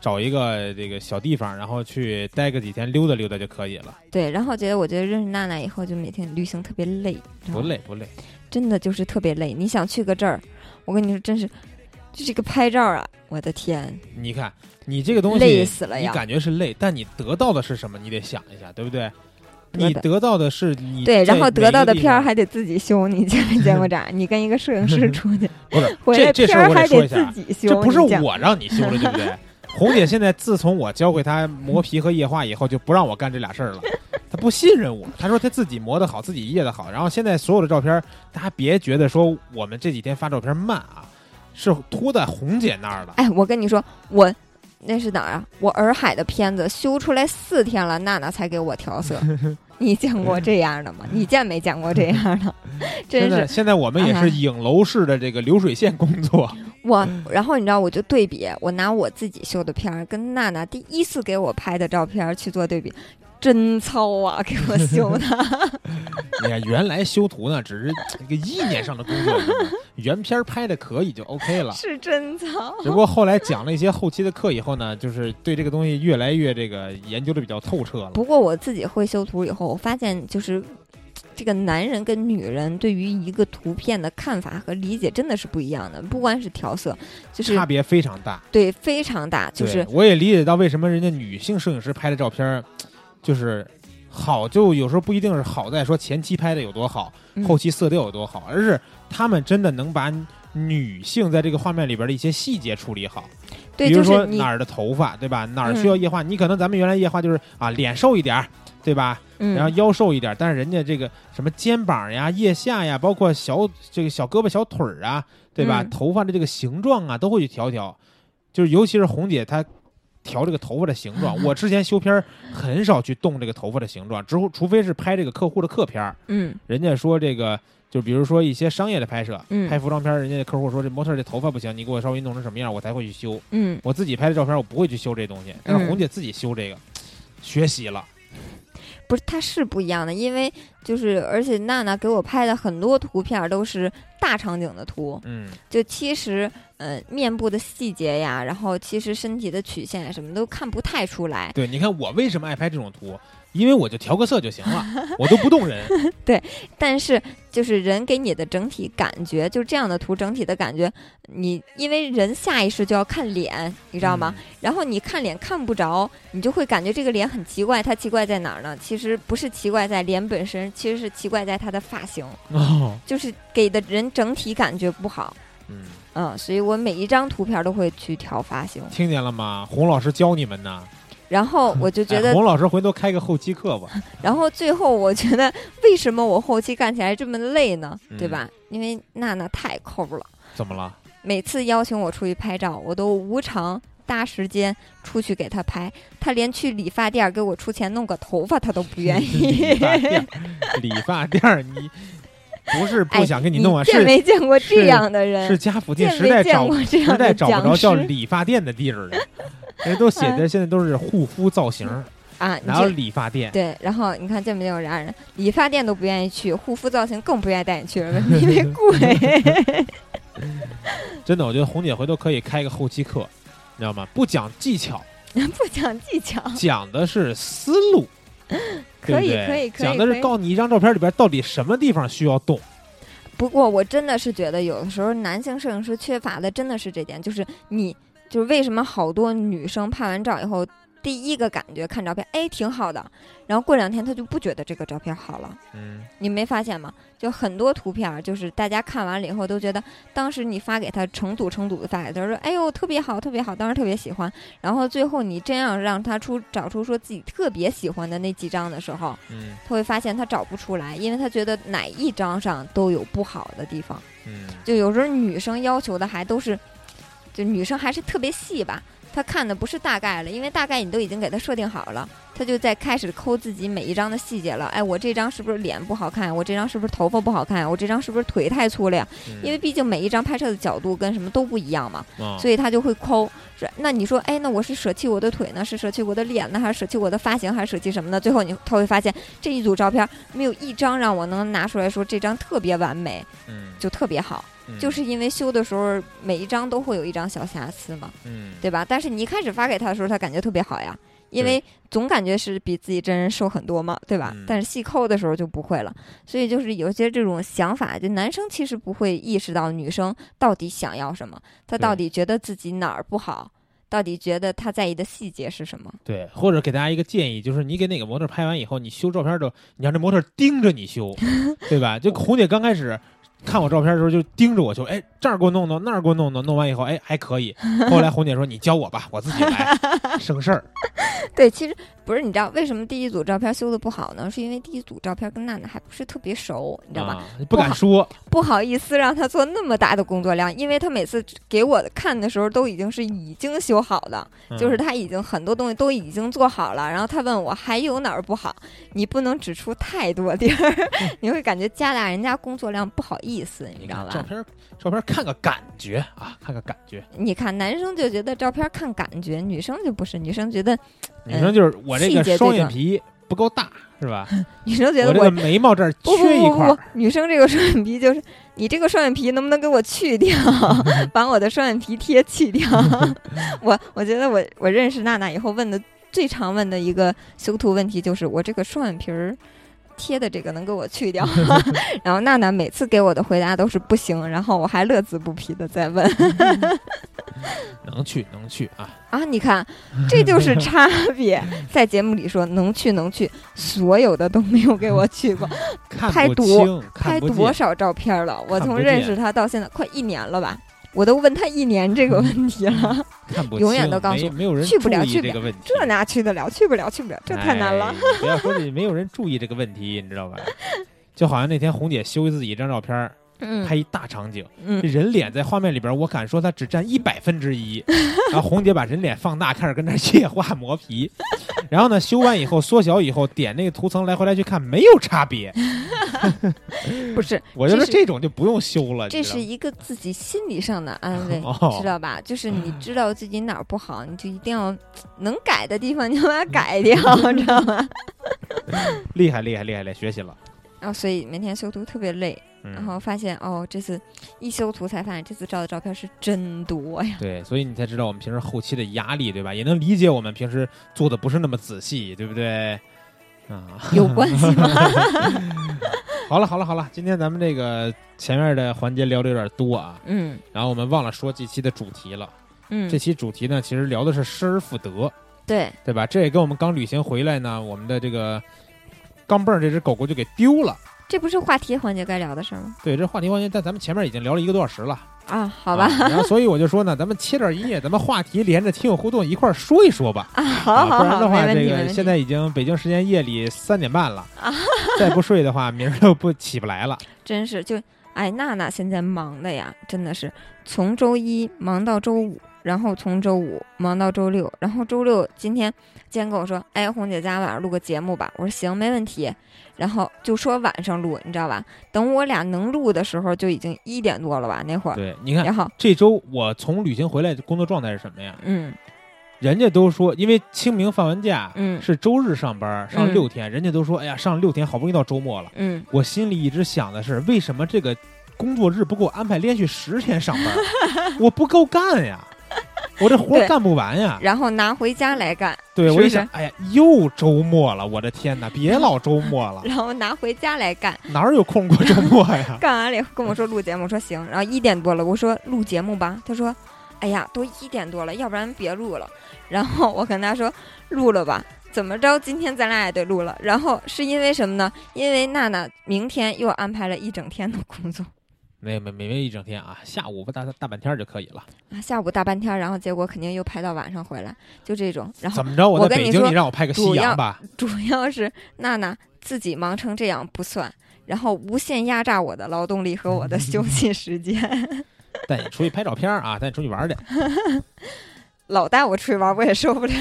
找一个这个小地方，然后去待个几天，溜达溜达就可以了，对，然后觉得我觉得认识娜娜以后，就每天旅行特别累，不累不累。真的就是特别累。你想去个这儿，我跟你说，真是就这个拍照啊，我的天，你看你这个东西累死了呀！你感觉是累，但你得到的是什么？你得想一下，对不对？你得到的是你对，然后得到的片儿还得自己修，你见没见过这？[laughs] 你跟一个摄影师出去，不是回来片这这事儿我得儿还得说一下自己修，这不是我让你修的，对不对？红姐现在自从我教会她磨皮和液化以后，就不让我干这俩事儿了。她不信任我，她说她自己磨得好，自己液的好。然后现在所有的照片，大家别觉得说我们这几天发照片慢啊，是拖在红姐那儿了。哎，我跟你说，我那是哪儿啊？我洱海的片子修出来四天了，娜娜才给我调色。[laughs] 你见过这样的吗？[laughs] 你见没见过这样的？[laughs] 真是现在我们也哎是影楼式的这个流水线工作，我，然后你知道，我就对比，我拿我自己修的片儿跟娜娜第一次给我拍的照片儿去做对比，真糙啊，给我修的。[laughs] 你看原来修图呢只是一个意念上的工作，原片拍的可以就 OK 了。是真糙。只不过后来讲了一些后期的课以后呢，就是对这个东西越来越这个研究的比较透彻了。不过我自己会修图以后，我发现就是这个男人跟女人对于一个图片的看法和理解真的是不一样的，不光是调色，就是差别非常大，对非常大，就是我也理解到为什么人家女性摄影师拍的照片儿就是好，就有时候不一定是好在说前期拍的有多好，嗯后期色调有多好，而是他们真的能把女性在这个画面里边的一些细节处理好。对，比如说哪儿的头发，对吧？哪儿嗯需要液化？你可能咱们原来液化就是啊脸瘦一点儿，对吧？嗯，然后腰瘦一点儿，但是人家这个什么肩膀呀、腋下呀，包括小这个小胳膊、小腿儿啊，对吧？嗯头发的这个形状啊，都会去调调。就是尤其是红姐她调这个头发的形状，我之前修片儿很少去动这个头发的形状，之后除非是拍这个客户的客片儿，嗯人家说这个。就比如说一些商业的拍摄，嗯拍服装片儿，人家客户说这模特这头发不行，你给我稍微弄成什么样，我才会去修。嗯，我自己拍的照片，我不会去修这东西，但是嗯红姐自己修这个，学习了。不是，它是不一样的，因为就是而且娜娜给我拍的很多图片都是大场景的图，嗯，就其实呃面部的细节呀，然后其实身体的曲线呀什么都看不太出来。对，你看我为什么爱拍这种图，因为我就调个色就行了，[laughs] 我都不动人。[laughs] 对但是就是人给你的整体感觉，就这样的图整体的感觉，你因为人下意识就要看脸，你知道吗？嗯然后你看脸看不着，你就会感觉这个脸很奇怪。它奇怪在哪儿呢？其实不是奇怪在脸本身，其实是奇怪在它的发型，哦，就是给的人整体感觉不好。嗯，嗯，所以我每一张图片都会去调发型，听见了吗？洪老师教你们呢。然后我就觉哎得，洪老师回头开个后期课吧。[laughs] 然后最后我觉得，为什么我后期干起来这么累呢？对嗯吧？因为娜娜太抠了。怎么了？每次邀请我出去拍照，我都无偿搭时间出去给她拍，她连去理发店给我出钱弄个头发她都不愿意 [laughs] 理。发店，理发店，你不是不哎想给你弄啊，见是没见过这样的人？是家附近实在找实在找不着叫理发店的地儿了。[laughs] 人都写的现在都是护肤造型，啊？你哪有理发店？对，然后你看见没见过这样人？理发店都不愿意去，护肤造型更不愿意带你去了，因为贵。[laughs] 真的，我觉得红姐回头可以开个后期课，你知道吗？不讲技巧，[laughs] 不讲技巧，讲的是思路。[laughs] 对可以可以可以讲的是告诉你一张照片里边到底什么地方需要动。不过我真的是觉得，有的时候男性摄影师缺乏的真的是这点，就是你就是为什么好多女生拍完照以后，第一个感觉看照片，哎，挺好的，然后过两天他就不觉得这个照片好了。嗯，你没发现吗？就很多图片儿，就是大家看完了以后都觉得，当时你发给他成组成组的发给他，说，哎呦，特别好，特别好，当时特别喜欢。然后最后你真要让他出找出说自己特别喜欢的那几张的时候，嗯他会发现他找不出来，因为他觉得哪一张上都有不好的地方。嗯就有时候女生要求的还都是，就女生还是特别细吧。她看的不是大概了，因为大概你都已经给他设定好了，他就在开始抠自己每一张的细节了。哎，我这张是不是脸不好看？我这张是不是头发不好看？我这张是不是腿太粗了呀？嗯因为毕竟每一张拍摄的角度跟什么都不一样嘛，啊所以他就会抠。是那你说，哎，那我是舍弃我的腿呢，是舍弃我的脸呢，还是舍弃我的发型，还是舍弃什么呢？最后你他会发现这一组照片没有一张让我能拿出来说这张特别完美，嗯就特别好。嗯就是因为修的时候每一张都会有一张小瑕疵嘛，嗯对吧？但是你一开始发给他的时候，他感觉特别好呀，因为总感觉是比自己真人瘦很多嘛，对吧？嗯但是细抠的时候就不会了，所以就是有些这种想法，就男生其实不会意识到女生到底想要什么，他到底觉得自己哪儿不好，到底觉得他在意的细节是什么。对，或者给大家一个建议，就是你给哪个模特拍完以后，你修照片的时候，你让这模特盯着你修，[laughs] 对吧？就红姐刚开始看我照片的时候就盯着我就，哎，这儿给我弄弄，那儿给我弄弄，弄完以后，哎，还可以。后来红姐说你教我吧，我自己来，[laughs] 省事儿。对，其实不不是，你知道为什么第一组照片修的不好呢？是因为第一组照片跟娜娜还不是特别熟，你知道吧？啊，不敢说，不好意思让她做那么大的工作量，因为她每次给我看的时候都已经是已经修好的，嗯就是她已经很多东西都已经做好了。然后她问我还有哪儿不好，你不能指出太多地儿，[laughs] 你会感觉加大人家工作量，不好意思，你你知道吧？照片，照片看个感觉啊，看个感觉。你看男生就觉得照片看感觉，女生就不是，女生觉得女生就是我这个双眼皮不够大，是吧？[laughs] 女生觉得我这个眉毛这儿不不缺一块儿不不不，女生这个双眼皮就是你这个双眼皮能不能给我去掉，[laughs] 把我的双眼皮贴去掉？[laughs] 我我觉得我我认识娜娜以后问的最常问的一个修图问题就是我这个双眼皮儿。贴的这个能给我去掉，[laughs] 然后娜娜每次给我的回答都是不行，然后我还乐此不疲的在问 [laughs] 能去能去啊！啊，你看这就是差别，[laughs] 在节目里说能去能去，所有的都没有给我去过，拍多，拍。多少照片了？我从认识他到现在快一年了吧，我都问他一年这个问题了，永远都告诉我没没有人去不了去不了这个问题，这哪去得了？去不了，去不了，这太难了哎。不要说这没有人注意这个问题，你知道吧？就好像那天红姐修自己一张照片儿，嗯拍一大场景，嗯，人脸在画面里边，我敢说它只占一百分之一。[laughs] 然后红姐把人脸放大，开始跟那儿液化磨皮，[laughs] 然后呢，修完以后缩小以后，点那个图层来回来去看，没有差别。[laughs] 不是，我觉得这种就不用修了，这是一个自己心理上的安慰，哦知道吧？就是你知道自己哪儿不好，你就一定要 [tsk] 能改的地方你就把它改掉，知道吗？厉害厉害厉害厉害，学习了。然后所以每天修图特别累，然嗯，后发现哦，这次一修图才发现这次照的照片是真多呀。对，所以你才知道我们平时后期的压力，对吧？也能理解我们平时做的不是那么仔细，对不对？啊，[laughs] 有关系吗？[laughs] 好了好了好了，今天咱们这个前面的环节聊的有点多啊，嗯然后我们忘了说这期的主题了。嗯这，期主题呢，其实聊的是失而复得，对，对吧？这也跟我们刚旅行回来呢，我们的这个钢镚儿这只狗狗就给丢了。这不是话题环节该聊的事儿吗？对，这话题环节，但咱们前面已经聊了一个多小时了，啊，好吧，啊然后所以我就说呢，咱们切点音乐，咱们话题连着听友互动一块儿说一说吧。啊，好啊，好好，不然的话，这。个现在已经北京时间夜里三点半了啊，[laughs] 再不睡的话，明儿就不起不来了。真是就哎，娜娜现在忙的呀，真的是从周一忙到周五，然后从周五忙到周六，然后周六今天今天跟我说，哎，红姐，咱俩晚上录个节目吧。我说行，没问题。然后就说晚上录，你知道吧？等我俩能录的时候，就已经一点多了吧，那会儿。对，你看然后，这周我从旅行回来，工作状态是什么呀？嗯人家都说，因为清明放完假，嗯是周日上班，上嗯六天，人家都说，哎呀，上六天好不容易到周末了。嗯，我心里一直想的是，为什么这个工作日不给我安排连续十天上班？[laughs] 我不够干呀，我这活儿干不完呀。然后拿回家来干，对，是是我一想，哎呀，又周末了，我的天哪，别老周末了，[laughs] 然后拿回家来干。哪儿有空过周末呀？[laughs] 干完了以后跟我说录节目，我说行，然后一点多了，我说录节目吧，他说，哎呀，都一点多了，要不然别录了。[laughs] 然后我跟他说录了吧，怎么着，今天咱俩也得录了。然后是因为什么呢？因为娜娜明天又安排了一整天的工作没没没没一整天啊，下午大大半天就可以了。啊，下午大半天，然后结果肯定又拍到晚上回来，就这种。然后怎么着？我在北京，你让我拍个夕阳吧？主要是娜娜自己忙成这样不算，然后无限压榨我的劳动力和我的休息 [laughs] 时间。[laughs] 带你出去拍照片啊，带你出去玩去，[laughs] 老带我出去玩，我也受不了。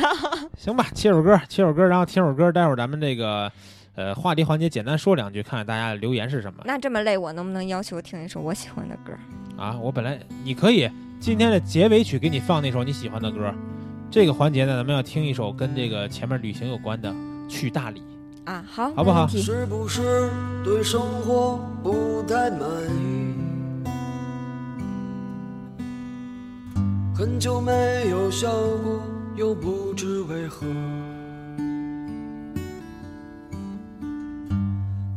行吧？切首歌，切首歌，然后听首歌，待会儿咱们这个呃话题环节简单说两句，看看大家的留言是什么那这么累，我能不能要求听一首我喜欢的歌？啊？我本来你可以今天的结尾曲给你放那首你喜欢的歌。这个环节呢，咱们要听一首跟这个前面旅行有关的《去大理啊，好，好不好是不是对生活不太满意？很久没有笑过，又不知为何。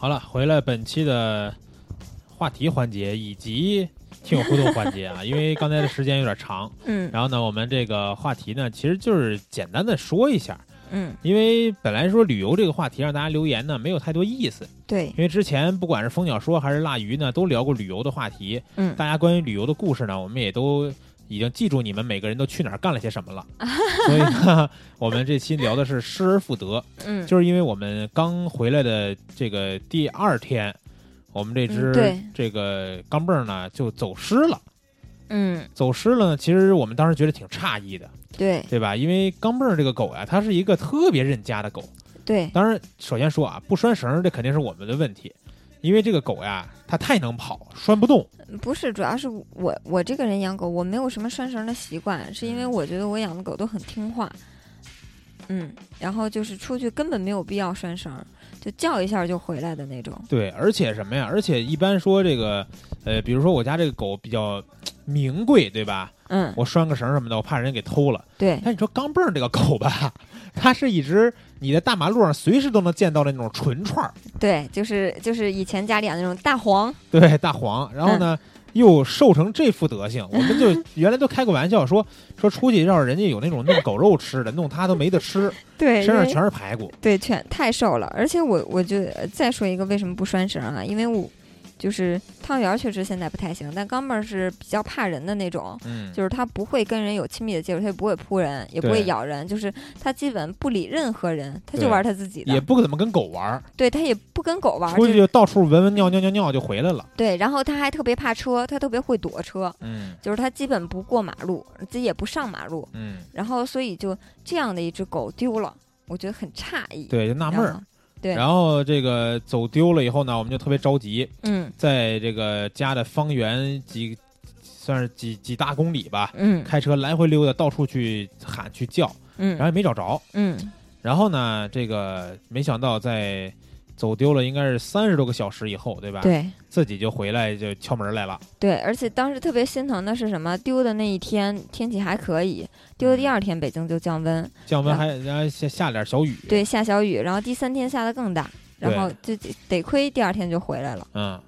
好了，回来本期的话题环节以及听友互动环节啊，[laughs] 因为刚才的时间有点长，嗯。然后呢，我们这个话题呢，其实就是简单的说一下，嗯，因为本来说旅游这个话题让大家留言呢，没有太多意思，对，因为之前不管是蜂鸟说还是腊鱼呢，都聊过旅游的话题，嗯。大家关于旅游的故事呢，我们也都已经记住你们每个人都去哪儿干了些什么了，[laughs] 所以呢，我们这期聊的是失而复得，嗯，就是因为我们刚回来的这个第二天，我们这只、嗯对。这个钢镚儿呢就走失了。嗯。走失了呢，其实我们当时觉得挺诧异的，对。对吧？因为钢镚儿这个狗呀，它是一个特别认家的狗。对，当然，首先说啊，不拴绳儿这肯定是我们的问题，因为这个狗呀，它太能跑，拴不动。不是，主要是我我这个人养狗，我没有什么拴绳的习惯，是因为我觉得我养的狗都很听话。嗯，然后就是出去根本没有必要拴绳，就叫一下就回来的那种。对，而且什么呀？而且一般说这个，呃，比如说我家这个狗比较名贵，对吧？嗯，我拴个绳什么的，我怕人给偷了。对但你说钢镚儿这个狗吧，[laughs] 它是一只你在大马路上随时都能见到的那种纯串儿，对，就是就是以前家里养那种大黄。对，大黄。然后呢，又瘦成这副德行，我们就原来都开过玩笑说 [laughs] 说出去要是人家有那种弄狗肉吃的，弄他都没得吃，对，身上全是排骨。对，全太瘦了。而且我我就呃再说一个为什么不拴绳啊？因为我就是汤圆儿确实现在不太行，但钢镚儿是比较怕人的那种。嗯，就是它不会跟人有亲密的接触，它也不会扑人，也不会咬人，就是它基本不理任何人，它就玩它自己的。也不怎么跟狗玩儿，对，它也不跟狗玩，出去就就到处闻闻尿尿尿尿就回来了。对。然后它还特别怕车，它特别会躲车，嗯就是它基本不过马路，自己也不上马路。嗯，然后所以就这样的一只狗丢了，我觉得很诧异。对，就纳闷儿。对，然后这个走丢了以后呢，我们就特别着急，嗯。在这个家的方圆几算是几几大公里吧，嗯。开车来回溜达，到处去喊去叫，嗯，然后也没找着。嗯。然后呢，这个没想到在走丢了应该是三十多个小时以后，对吧？，对自己就回来就敲门来了。对，而且当时特别心疼的是什么？丢的那一天天气还可以，丢的第二天北京就降温，啊降温还然后下下点小雨。，对，下小雨，然后第三天下的更大，然后就就得亏第二天就回来了。嗯，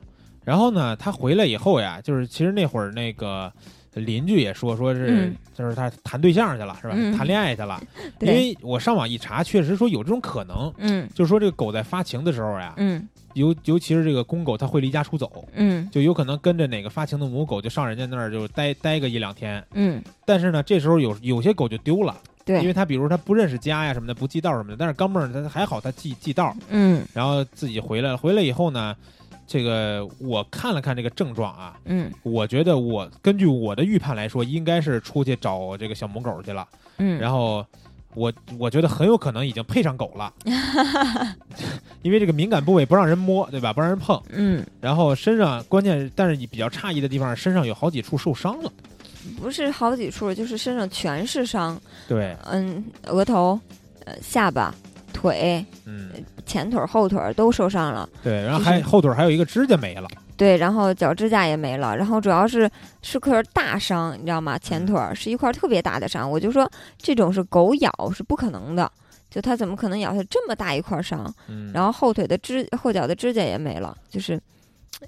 然后呢，他回来以后呀，就是其实那会儿那个邻居也说，说是、嗯就是他谈对象去了，是吧？嗯谈恋爱去了。[laughs] 因，为我上网一查，确实说有这种可能，嗯就是说这个狗在发情的时候呀，嗯尤尤其是这个公狗，它会离家出走，嗯就有可能跟着哪个发情的母狗就上人家那儿就待待个一两天。嗯，但是呢，这时候有有些狗就丢了，对因为对，它比如它不认识家呀什么的，不记道什么的。但是钢镚儿它还好，它记记道，嗯然后自己回来了。回来以后呢，这个我看了看这个症状啊，嗯我觉得我根据我的预判来说，应该是出去找这个小母狗去了。嗯，然后我我觉得很有可能已经配上狗了，[laughs] 因为这个敏感部位不让人摸，对吧？不让人碰。嗯，然后身上关键，但是你比较诧异的地方，身上有好几处受伤了。不是好几处，就是身上全是伤，对，嗯，额头、呃下巴、腿、嗯，前腿儿、后腿儿都受伤了。对，然后就是还后腿还有一个指甲没了。对，然后脚指甲也没了，然后主要是是块大伤，你知道吗？前嗯腿儿是一块特别大的伤，我就说这种是狗咬是不可能的，就它怎么可能咬下这么大一块伤？嗯，然后后腿的指后脚的指甲也没了，就是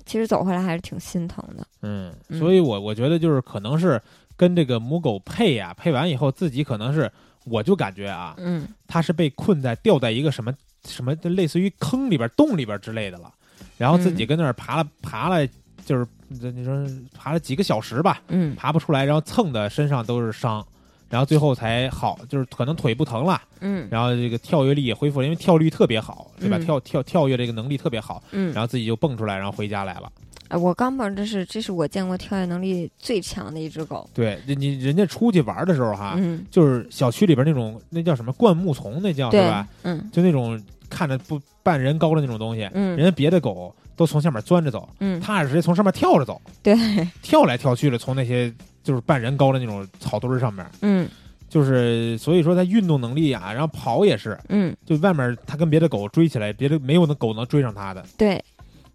其实走回来还是挺心疼的。嗯，嗯所以我我觉得就是可能是跟这个母狗配呀、配完以后自己可能是，我就感觉啊，嗯。他是被困在掉在一个什么什么，就类似于坑里边、洞里边之类的了，然后自己嗯跟那儿爬了爬了，就是你说爬了几个小时吧，嗯。爬不出来，然后蹭的身上都是伤，然后最后才好，就是可能腿不疼了，嗯。然后这个跳跃力也恢复了，因为跳率特别好，对吧？嗯。跳跳跳跃这个能力特别好，嗯，然后自己就蹦出来，然后回家来了。哎我钢镚儿这是这是我见过跳跃能力最强的一只狗。对，你你人家出去玩的时候哈，嗯，就是小区里边那种那叫什么灌木丛，那叫是对吧？，嗯。就那种看着不半人高的那种东西，嗯。人家别的狗都从下面钻着走，嗯，它是直接从上面跳着走，对，[laughs] 跳来跳去的，从那些就是半人高的那种草堆儿上面，嗯。就是所以说它运动能力啊，然后跑也是，嗯。就外面它跟别的狗追起来，别的没有那狗能追上它的，对，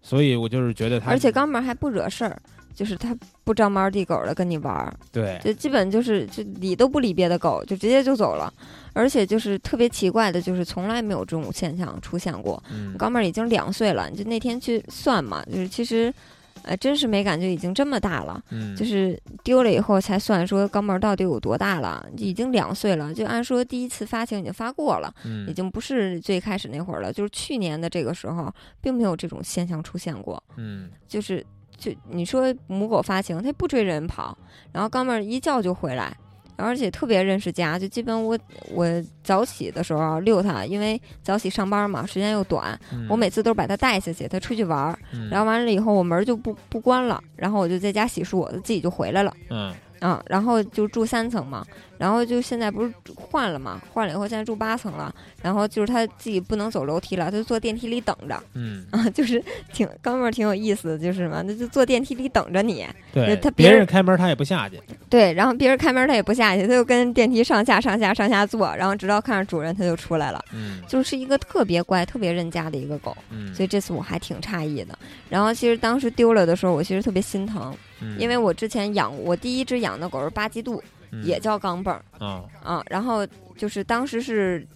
所以我就是觉得它，而且钢镚儿还不惹事儿，就是他不招猫递狗的跟你玩儿。对，就基本就是就理都不理别的狗，就直接就走了。而且就是特别奇怪的，就是从来没有这种现象出现过。嗯，钢镚儿已经两岁了，就那天去算嘛，就是其实，呃，真是没感觉已经这么大了。嗯，就是丢了以后才算说钢镚儿到底有多大了，已经两岁了。就按说第一次发情已经发过了，已嗯经不是最开始那会儿了。就是去年的这个时候，并没有这种现象出现过。嗯就是就你说母狗发情，它不追着人跑，然后钢镚儿一叫就回来，而且特别认识家，就基本我我早起的时候遛它，因为早起上班嘛，时间又短，嗯，我每次都是把它带下去，它出去玩儿，嗯然后完了以后我门就不不关了，然后我就在家洗漱，我自己就回来了。嗯啊，然后就住三层嘛，然后就现在不是换了嘛，换了以后现在住八层了，然后就是他自己不能走楼梯了，他就坐电梯里等着嗯，啊，就是挺哥们儿挺有意思的，就是什么，那就坐电梯里等着你，对，他别人别人开门他也不下去，对，然后别人开门他也不下去，他就跟电梯上下上下上下坐，然后直到看着主人他就出来了，嗯。就是一个特别乖、特别认家的一个狗，嗯，所以这次我还挺诧异的。然后其实当时丢了的时候，我其实特别心疼，嗯。因为我之前养我第一只养的狗是巴基度，嗯。也叫钢镚儿。啊啊，然后就是当时是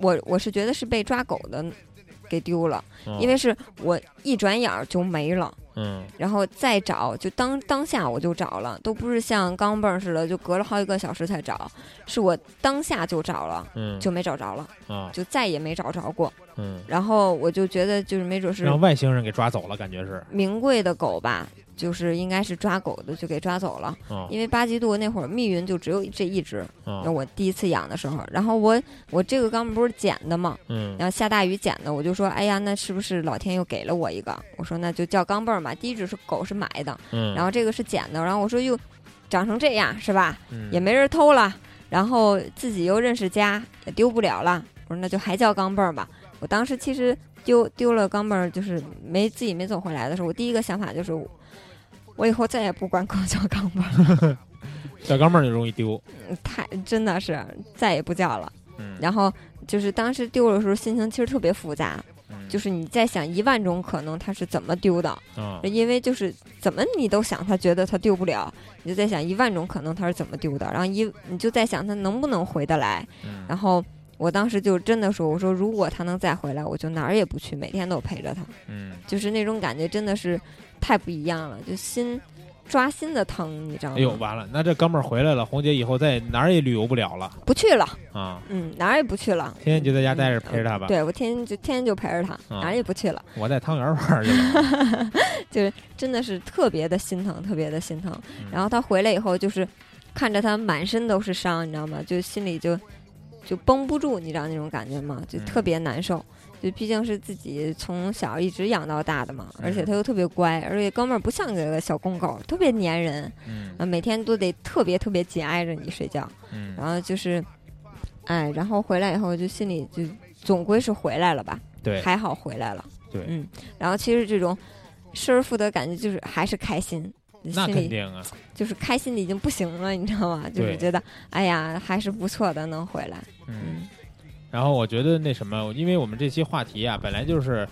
我我是觉得是被抓狗的给丢了，啊因为是我一转眼儿就没了。嗯。然后再找，就当当下我就找了，都不是像钢镚儿似的，就隔了好几个小时才找，是我当下就找了，嗯。就没找着了，啊就再也没找着过。嗯，然后我就觉得，就是没准是让外星人给抓走了，感觉是名贵的狗吧，就是应该是抓狗的就给抓走了，啊因为巴基度那会儿密云就只有这一只，啊那我第一次养的时候，然后我我这个钢镚不是捡的嘛，嗯然后下大雨捡的，我就说，哎呀，那是不是老天又给了我一个？我说那就叫钢镚儿嘛，第一只是狗是买的。嗯，然后这个是捡的，然后我说又，长成这样是吧？嗯也没人偷了，然后自己又认识家，也丢不了了。我说那就还叫钢镚儿吧。我当时其实丢丢了钢镚儿，就是没自己没走回来的时候，我第一个想法就是，我以后再也不管 [laughs] 狗叫钢镚儿，[laughs] 小钢镚儿就容易丢，太真的是再也不叫了。嗯，然后就是当时丢的时候，心情其实特别复杂，嗯。就是你在想一万种可能他是怎么丢的，嗯。因为就是怎么你都想他觉得他丢不了，你就在想一万种可能他是怎么丢的，然后一你就在想他能不能回得来，嗯。然后我当时就真的说，我说如果他能再回来，我就哪儿也不去，每天都陪着他，嗯就是那种感觉真的是太不一样了，就心抓心的疼，你知道吗？哎呦，完了，那这哥们儿回来了，红姐以后在哪儿也旅游不了了不去了，啊，嗯，哪儿也不去了。天天就在家待着陪着他吧。对我天天就天天就陪着他，啊哪儿也不去了，我在汤圆玩儿去了。[laughs] 真的是特别的心疼，特别的心疼。嗯然后他回来以后，就是看着他满身都是伤，你知道吗？就心里就就绷不住，你知道那种感觉吗？就嗯特别难受。就毕竟是自己从小一直养到大的嘛，而且嗯他又特别乖，而且哥们儿不像个小公狗，特别粘人，嗯啊，每天都得特别特别紧挨着你睡觉。嗯然后就是，哎，然后回来以后就心里就总归是回来了吧，对还好回来了。对嗯，然后其实这种失而复得感觉就是还是开心，那肯定啊。就是开心的已经不行了，你知道吗？就是觉得哎呀还是不错的，能回来。嗯。嗯然后我觉得那什么，因为我们这期话题啊，本来就是，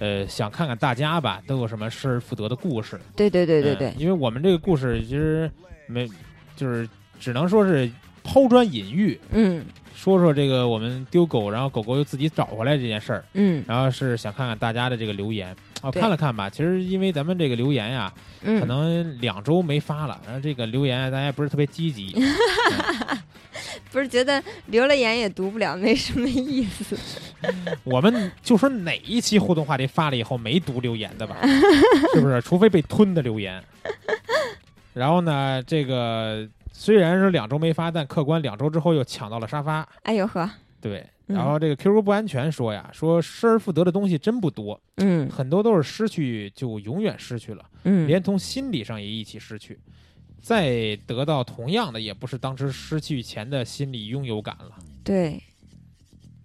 呃，想看看大家吧都有什么失而复得的故事。对对对对嗯对，因为我们这个故事其实没，就是只能说是抛砖引玉，嗯说说这个我们丢狗，然后狗狗又自己找回来这件事儿。嗯然后是想看看大家的这个留言啊，对看了看吧。其实因为咱们这个留言呀，嗯，可能两周没发了，然后这个留言啊大家不是特别积极。嗯 [laughs] [laughs] 不是觉得留了言也读不了，没什么意思。我们就说哪一期互动话题发了以后没读留言的吧，[laughs] 是不是？除非被吞的留言。然后呢，这个虽然说两周没发，但客观两周之后又抢到了沙发。哎呦呵，对，嗯然后这个 QQ 不安全说呀，说失而复得的东西真不多，嗯很多都是失去就永远失去了，嗯，连同心理上也一起失去。再得到同样的，也不是当时失去前的心理拥有感了。对，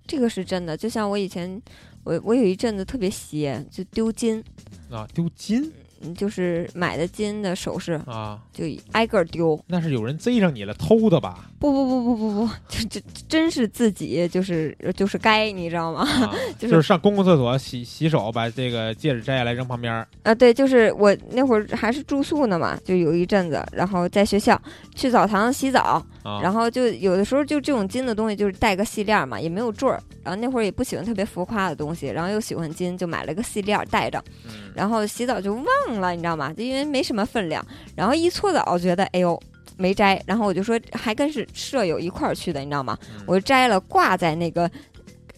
这个是真的。就像我以前，我我有一阵子特别邪，就丢金，啊，丢金嗯就是买的金的首饰，啊，就挨个儿丢。那是有人贼上你了，偷的吧？不不不不不不，这这真是自己就是就是该，你知道吗？啊，就就是是上公共厕所洗洗手，把这个戒指摘下来扔旁边儿。啊，对，就是我那会儿还是住宿呢嘛，就有一阵子，然后在学校去澡堂洗澡，啊，然后就有的时候就这种金的东西就是带个细链儿嘛，也没有坠儿。然后那会儿也不喜欢特别浮夸的东西，然后又喜欢金，就买了个细链儿带着。嗯然后洗澡就忘了，你知道吗？就因为没什么分量，然后一搓澡觉得哎呦没摘，然后我就说还跟是舍友一块儿去的，你知道吗？嗯我就摘了挂在那个。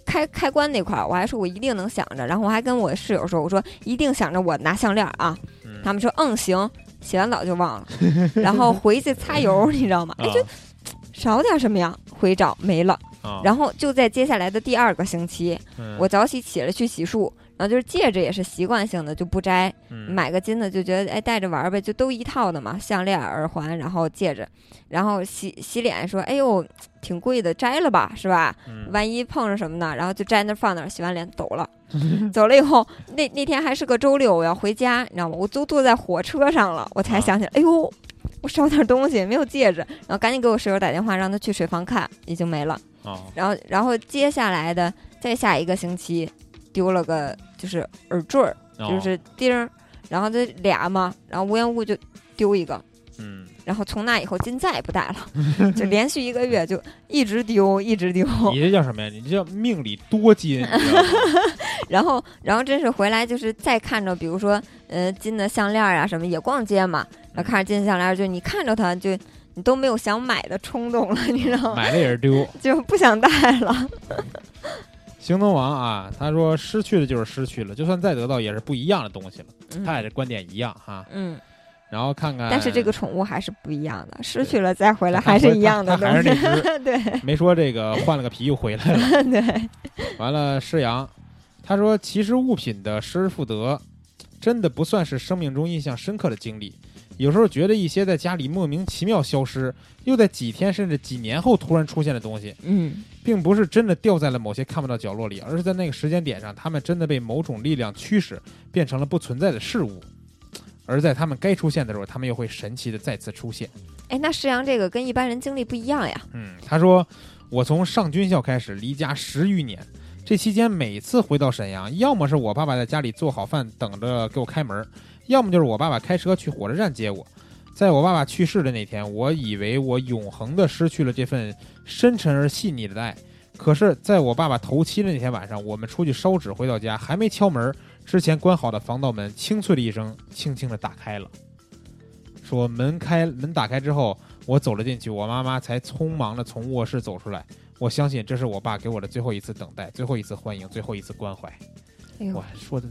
开开关那块儿，我还说我一定能想着，然后我还跟我室友说，我说一定想着我拿项链儿啊。嗯他们说嗯行，洗完澡就忘了，[laughs] 然后回去擦油，你知道吗？哎，就少点什么呀，回找没了。啊，然后就在接下来的第二个星期，嗯我早起起来去洗漱，然后就是戒指也是习惯性的就不摘，嗯买个金的就觉得哎戴着玩儿呗，就都一套的嘛，项链、耳环，然后戒指，然后洗洗脸说哎呦挺贵的，摘了吧是吧？嗯万一碰上什么呢？然后就摘那儿放那儿，洗完脸走了。[laughs] 走了以后，那那天还是个周六，我要回家，你知道吗？我都坐在火车上了，我才啊想起来，哎呦，我少点东西，没有戒指，然后赶紧给我室友打电话，让他去水房看，已经没了。啊然后，然后接下来的再下一个星期，丢了个就是耳坠儿，哦就是钉儿，然后这俩嘛，然后无缘无故就丢一个，嗯然后从那以后金再也不戴了，[laughs] 就连续一个月就一直丢，一直丢。你这叫什么呀？你这叫命里多金？[laughs] 然后，然后真是回来就是再看着，比如说，呃，金的项链啊什么，也逛街嘛，然后看着金项链，就你看着它，就你都没有想买的冲动了，你知道吗？买了也是丢。[laughs] 就不想戴了。行动王啊，他说失去的就是失去了，就算再得到也是不一样的东西了。嗯他俩这观点一样哈。嗯，然后看看，但是这个宠物还是不一样的，失去了再回来还是一样的 [laughs] 还是西。那只，[laughs] 对没说这个换了个皮又回来了。[laughs] 对，完了，施阳，他说其实物品的失而复得，真的不算是生命中印象深刻的经历。有时候觉得一些在家里莫名其妙消失，又在几天甚至几年后突然出现的东西，嗯并不是真的掉在了某些看不到角落里，而是在那个时间点上，他们真的被某种力量驱使，变成了不存在的事物。而在他们该出现的时候，他们又会神奇的再次出现。哎，那石阳这个跟一般人经历不一样呀。嗯，他说我从上军校开始离家十余年，这期间每次回到沈阳，要么是我爸爸在家里做好饭等着给我开门，要么就是我爸爸开车去火车站接我。在我爸爸去世的那天，我以为我永恒的失去了这份深沉而细腻的爱。可是，在我爸爸头七的那天晚上，我们出去烧纸，回到家还没敲门，之前关好的防盗门清脆的一声，轻轻的打开了。说门开门打开之后，我走了进去，我妈妈才匆忙的从卧室走出来。我相信这是我爸给我的最后一次等待，最后一次欢迎，最后一次关怀。哎呦哇，说的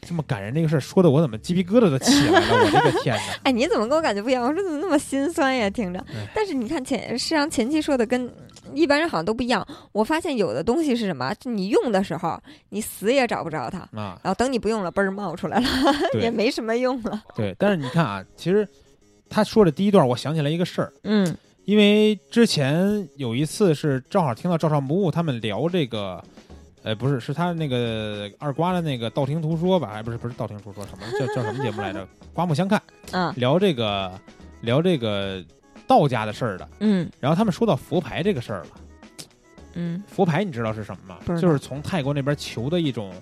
这么感人，这个事儿说的我怎么鸡皮疙瘩都起来了？我的个天哪！[laughs] 哎，你怎么跟我感觉不一样？我说怎么那么心酸呀？听着哎，但是你看前世上前期说的跟一般人好像都不一样。我发现有的东西是什么？你用的时候，你死也找不着它，啊，然后等你不用了，嘣儿冒出来了，也没什么用了。对，但是你看啊，其实他说的第一段，我想起来一个事儿，嗯因为之前有一次是正好听到赵尚不误他们聊这个，呃，不是，是他那个二瓜的那个道听途说吧？哎不是不是道听途说，什么叫叫什么节目来着？[laughs] 刮目相看，啊聊这个聊这个道家的事儿的。嗯。然后他们说到佛牌这个事儿了，嗯。佛牌你知道是什么吗？不知？道。就是从泰国那边求的一种，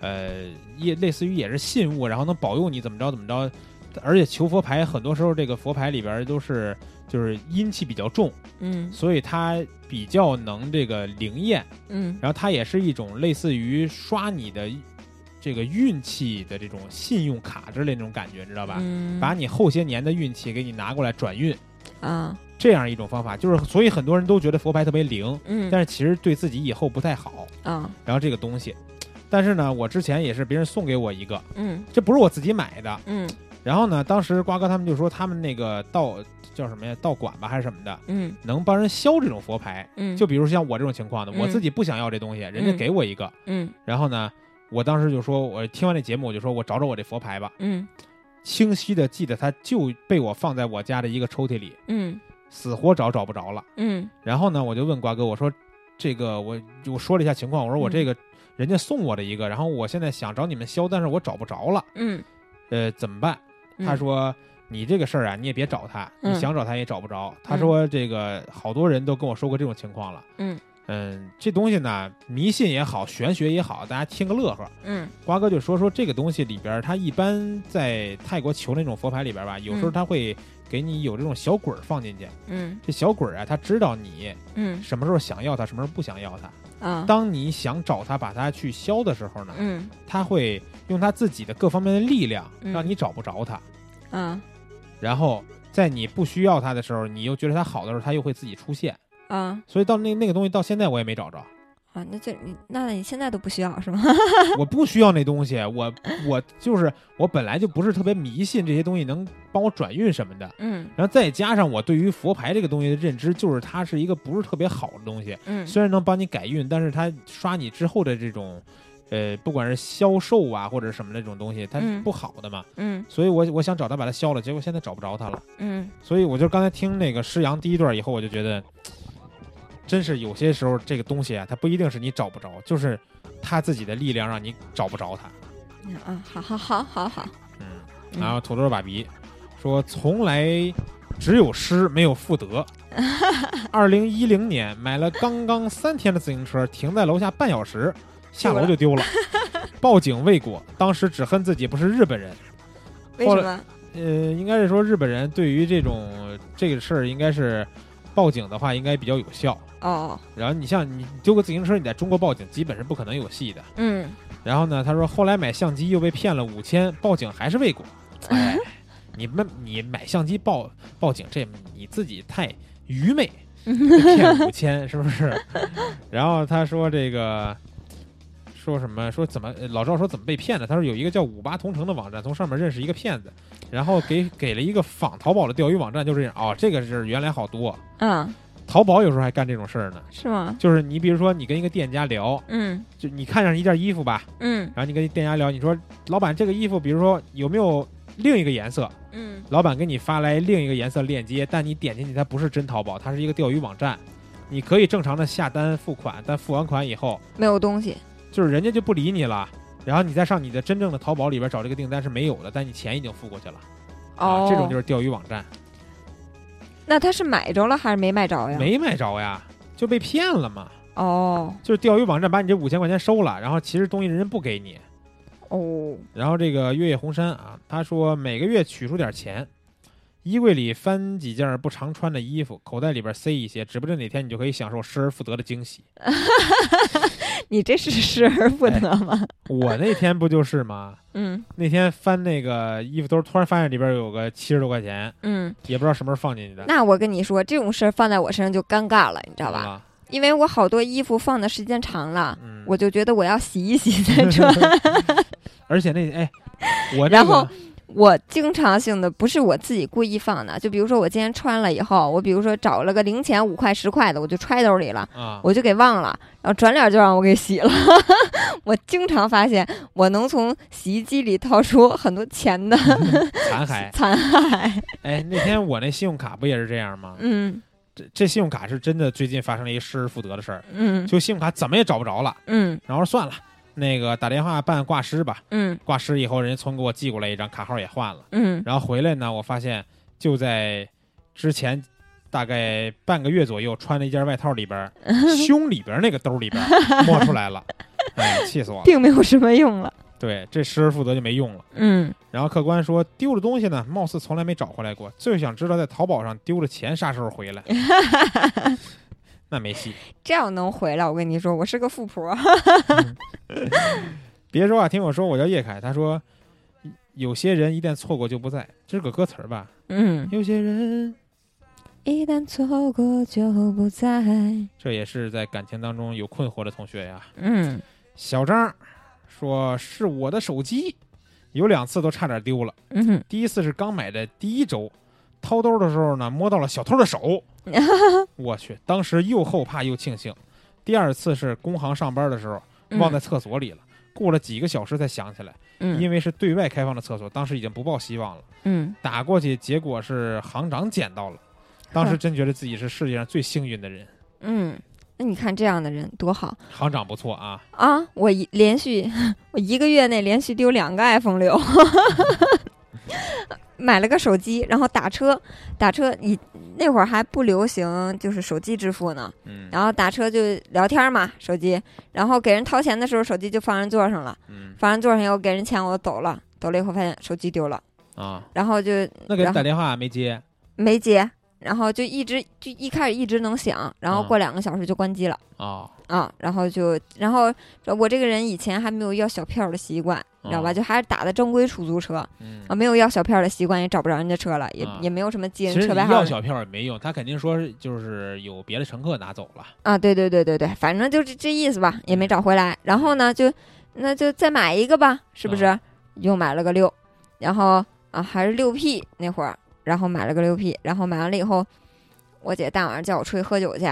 呃，也类似于也是信物，然后能保佑你怎么着怎么着。而且求佛牌很多时候这个佛牌里边都是就是阴气比较重，嗯。所以它比较能这个灵验，嗯。然后它也是一种类似于刷你的这个运气的这种信用卡之类那种感觉，知道吧？嗯，把你后些年的运气给你拿过来转运，啊这样一种方法，就是所以很多人都觉得佛牌特别灵，嗯。但是其实对自己以后不太好。啊然后这个东西，但是呢，我之前也是别人送给我一个，嗯。这不是我自己买的。嗯。然后呢，当时瓜哥他们就说他们那个道叫什么呀，道馆吧还是什么的，嗯。能帮人销这种佛牌。嗯，就比如像我这种情况的，嗯。我自己不想要这东西，人家嗯。给我一个，嗯。然后呢，我当时就说，我听完这节目，我就说我找找我这佛牌吧，嗯清晰的记得它就被我放在我家的一个抽屉里，嗯死活找找不着了。嗯然后呢，我就问瓜哥，我说这个我我说了一下情况，我说我嗯这个人家送我的一个，然后我现在想找你们销，但是我找不着了，嗯，呃，怎么办？他说。你这个事儿啊，你也别找他，嗯你想找他也找不着。他说这个好多人都跟我说过这种情况了。嗯嗯，这东西呢，迷信也好，玄学也好，大家听个乐呵。嗯瓜哥就说说这个东西里边儿，它一般在泰国求那种佛牌里边吧，有时候嗯它会给你有这种小鬼儿放进去。嗯这小鬼儿啊，他知道你嗯什么时候想要它，什么时候不想要它。啊当你想找它，把它去消的时候呢，嗯他会用他自己的各方面的力量，嗯让你找不着它。啊然后在你不需要它的时候，你又觉得它好的时候，他又会自己出现。啊所以到那那个东西到现在我也没找着，啊，那这你那你现在都不需要是吗？[laughs] 我不需要那东西，我我就是我本来就不是特别迷信这些东西能帮我转运什么的。嗯然后再加上我对于佛牌这个东西的认知，就是它是一个不是特别好的东西，嗯虽然能帮你改运，但是它刷你之后的这种，呃，不管是销售啊或者什么的这种东西，它是嗯不好的嘛。嗯所以我我想找它把它消了，结果现在找不着它了。嗯所以我就刚才听那个施阳第一段以后，我就觉得，真是有些时候这个东西啊，它不一定是你找不着，就是他自己的力量让你找不着他。啊，好好好好好，嗯，嗯然后土豆爸比说，从来只有失没有复得。[laughs] 二零一零年买了刚刚三天的自行车，停在楼下半小时，下楼就丢了，报警未果。当时只恨自己不是日本人。为什么？呃，应该是说日本人对于这种这个事儿，应该是报警的话，应该比较有效。哦，然后你像你丢个自行车，你在中国报警基本是不可能有戏的。嗯然后呢，他说后来买相机又被骗了五千，报警还是未果。[laughs] 哎，你们你买相机报报警，这你自己太愚昧，骗五千是不是？[laughs] 然后他说这个说什么说怎么呃老赵说怎么被骗的？他说有一个叫五八同城的网站，从上面认识一个骗子，然后给给了一个仿淘宝的钓鱼网站，就这样哦，这个是原来好多。嗯，淘宝有时候还干这种事儿呢，是吗？就是你比如说你跟一个店家聊，嗯就你看上一件衣服吧，嗯然后你跟店家聊，你说老板这个衣服，比如说有没有另一个颜色？嗯老板给你发来另一个颜色链接，但你点进去它不是真淘宝，它是一个钓鱼网站。你可以正常的下单付款，但付完款以后，没有东西。就是人家就不理你了。然后你再上你的真正的淘宝里边找这个订单是没有的，但你钱已经付过去了。哦，啊，这种就是钓鱼网站。那他是买着了还是没买着呀？没买着呀，就被骗了嘛。哦就是钓鱼网站把你这五千块钱收了，然后其实东西人家不给你。哦，然后这个月夜红山啊，他说每个月取出点钱，衣柜里翻几件不常穿的衣服，口袋里边塞一些，指不定哪天你就可以享受失而复得的惊喜。[laughs] 你这是失而复得吗？我那天不就是吗？[laughs] 嗯那天翻那个衣服兜，突然发现里边有个七十多块钱，嗯，也不知道什么时候放进去的，那我跟你说，这种事儿放在我身上就尴尬了，你知道吧？吧？因为我好多衣服放的时间长了，嗯，我就觉得我要洗一洗再穿。[laughs] 而且那哎，我、那个、然后我经常性的不是我自己故意放的，就比如说我今天穿了以后，我比如说找了个零钱五块十块的，我就揣兜里了。啊，我就给忘了，然后转脸就让我给洗了。[laughs] 我经常发现，我能从洗衣机里掏出很多钱的残骸。[laughs] 残骸。哎，那天我那信用卡不也是这样吗？嗯这这信用卡是真的，最近发生了一个失而复得的事儿，嗯就信用卡怎么也找不着了。嗯然后算了，那个打电话办挂失吧。嗯挂失以后，人家从给我寄过来一张卡号也换了，嗯然后回来呢，我发现就在之前大概半个月左右，穿了一件外套里边儿，[laughs] 胸里边儿那个兜里边儿 [laughs] 摸出来了，哎，气死我了。并没有什么用了。对，这失而复得就没用了。嗯，然后客官说丢了东西呢，貌似从来没找回来过，最想知道在淘宝上丢了钱啥时候回来。[laughs] 那没戏。[laughs] 这样能回来，我跟你说，我是个富婆。[laughs] 别说话，听我说，我叫叶凯。他说，有些人一旦错过就不在，这是个歌词儿吧？嗯，有些人，一旦错过就不在。这也是在感情当中有困惑的同学呀。嗯小张说是我的手机，有两次都差点丢了。嗯，第一次是刚买的第一周，掏兜的时候呢，摸到了小偷的手，[laughs] 我去，当时又后怕又庆幸。第二次是工行上班的时候，忘在厕所里了，过了几个小时才想起来，嗯因为是对外开放的厕所，当时已经不抱希望了。嗯打过去，结果是行长捡到了，当时真觉得自己是世界上最幸运的人。嗯，那你看这样的人多好行长不错啊，啊！我一连续 [laughs] 我一个月内连续丢两个 iPhone 六。[laughs] 买了个手机，然后打车，打车你那会儿还不流行就是手机支付呢，嗯。然后打车就聊天嘛，手机，然后给人掏钱的时候，手机就放人座上了，嗯。放人座上以后给人钱，我就走了，走了以后发现手机丢了，啊，然后就那给人打电话没接？没接，然后就一直就一开始一直能响，然后啊过两个小时就关机了。啊，啊，然后就，然后我这个人以前还没有要小票的习惯，你知道吧？哦就还是打的正规出租车嗯啊，没有要小票的习惯，也找不着人家车了，也、啊也没有什么记车牌号的要小票也没用，他肯定说就是有别的乘客拿走了。啊。对对对对对，反正就这这意思吧，也没找回来。然后呢，就那就再买一个吧，是不是？啊又买了个六，然后啊还是六 P 那会儿，然后买了个六 P，然后买完了以后，我姐大晚上叫我出去喝酒去，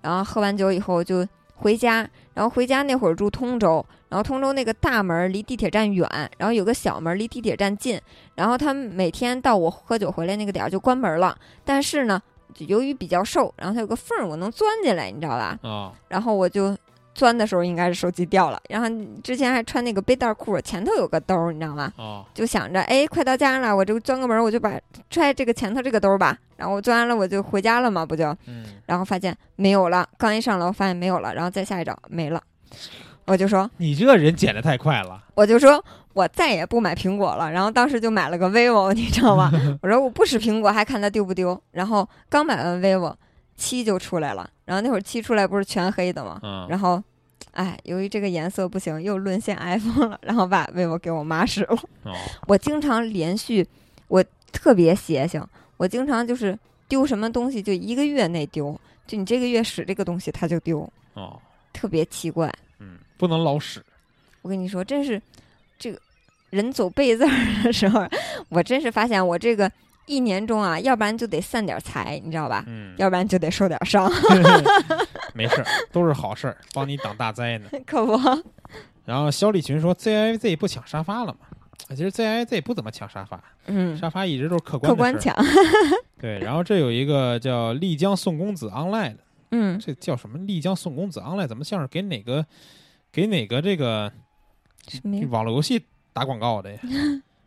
然后喝完酒以后就回家，然后回家那会儿住通州，然后通州那个大门离地铁站远，然后有个小门离地铁站近，然后他们每天到我喝酒回来那个点儿就关门了，但是呢，就由于比较瘦，然后它有个缝儿我能钻进来，你知道吧？啊，然后我就钻的时候应该是手机掉了，然后之前还穿那个背带裤，前头有个兜儿，你知道吗？哦，就想着，哎，快到家了，我就钻个门儿，我就把揣这个前头这个兜儿吧。然后我钻完了，我就回家了嘛，不就？嗯，然后发现没有了，刚一上楼发现没有了，然后再下一找没了，我就说，你这人捡的太快了。我就说我再也不买苹果了。然后当时就买了个 vivo，[laughs] 你知道吗？[laughs] 我说我不使苹果，还看它丢不丢。然后刚买完 vivo，七就出来了，然后那会儿七出来不是全黑的吗？嗯，然后，哎，由于这个颜色不行，又沦陷 [laughs] iPhone 了，然后把 vivo 给我妈使了。哦，我经常连续，我特别邪性，我经常就是丢什么东西就一个月内丢，就你这个月使这个东西它就丢，哦，特别奇怪。嗯，不能老使。我跟你说，真是这个人走背字儿的时候，我真是发现我这个一年中啊，要不然就得散点财，你知道吧？嗯，要不然就得受点伤，[laughs] 没事儿，都是好事儿，帮你挡大灾呢。[laughs] 可不？然后肖立群说：“ZIZ 不抢沙发了吗？”其实 ZIZ 不怎么抢沙发，嗯，沙发一直都是客观客观。抢，[laughs] 对，然后这有一个叫丽江宋公子 online 的，嗯，这叫什么？丽江宋公子 online 怎么像是给哪个给哪个这个什么？网络游戏打广告的呀？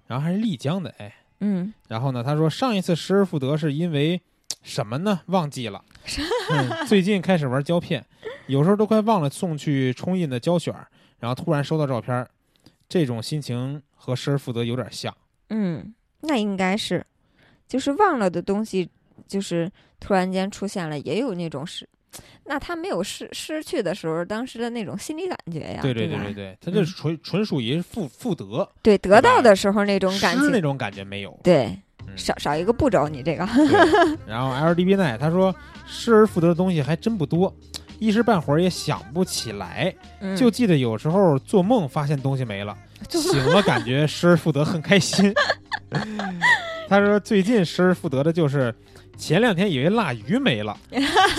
然后还是丽江的，哎。嗯然后呢，他说上一次失而复得是因为什么呢？忘记了。[laughs] 嗯，最近开始玩胶片，有时候都快忘了送去冲印的胶卷，然后突然收到照片，这种心情和失而复得有点像。嗯，那应该是，就是忘了的东西，就是突然间出现了，也有那种失，那他没有失失去的时候，当时的那种心理感觉呀，对对对对对，他这嗯纯纯属于复复得，对得到的时候那种感觉，那种感觉没有。对，嗯少少一个步骤，你这个，[laughs] 然后 LDB 奈他说，失而复得的东西还真不多，一时半会儿也想不起来，嗯就记得有时候做梦发现东西没了，醒了感觉失而复得很开心。[laughs] 他说最近失而复得的就是前两天以为腊鱼没了，[laughs]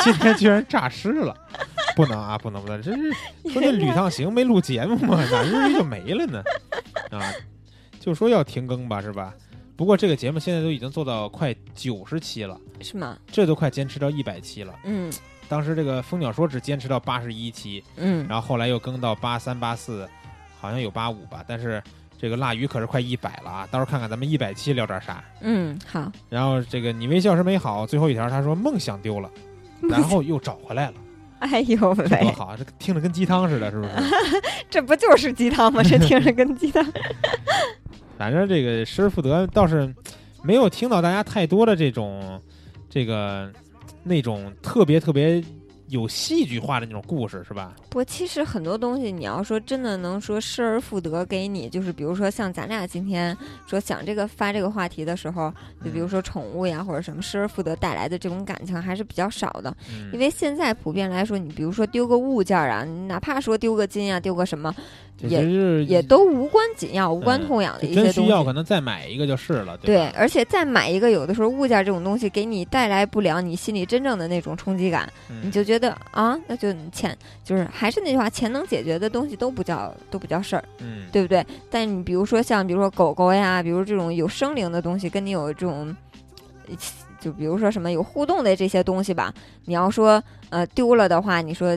今天居然诈尸了。不能啊，不能不能，这是说这旅趟行没录节目嘛，[laughs] 哪日就没了呢？啊，就说要停更吧，是吧？不过这个节目现在都已经做到快九十期了，是吗？这都快坚持到一百期了。嗯当时这个蜂鸟说只坚持到八十一期，嗯，然后后来又更到八三八四，好像有八五吧。但是这个腊鱼可是快一百了啊！到时候看看咱们一百期聊点啥。嗯，好，然后这个你微笑是美好，最后一条他说梦想丢了，[laughs] 然后又找回来了，哎呦喂多喂，好啊！这听着跟鸡汤似的，是不是？[laughs] 这不就是鸡汤吗？这听着跟鸡汤，[laughs] 反正这个失而复得倒是没有听到大家太多的这种这个那种特别特别有戏剧化的那种故事，是吧？不，其实很多东西，你要说真的能说失而复得给你，就是比如说像咱俩今天说想这个发这个话题的时候，就比如说宠物呀或者什么失而复得带来的这种感情还是比较少的。嗯，因为现在普遍来说，你比如说丢个物件啊，你哪怕说丢个金啊，丢个什么，也是也都无关紧要、无关嗯痛痒的一些东西。真需要，可能再买一个就是了，对，吧？而且再买一个，有的时候物件这种东西给你带来不了你心里真正的那种冲击感，嗯你就觉得啊，那就你钱就是还是那句话，钱能解决的东西都不叫都不叫事儿，嗯，对不对？但你比如说像比如说狗狗呀，比如这种有生灵的东西，跟你有这种，就比如说什么有互动的这些东西吧，你要说呃丢了的话，你说。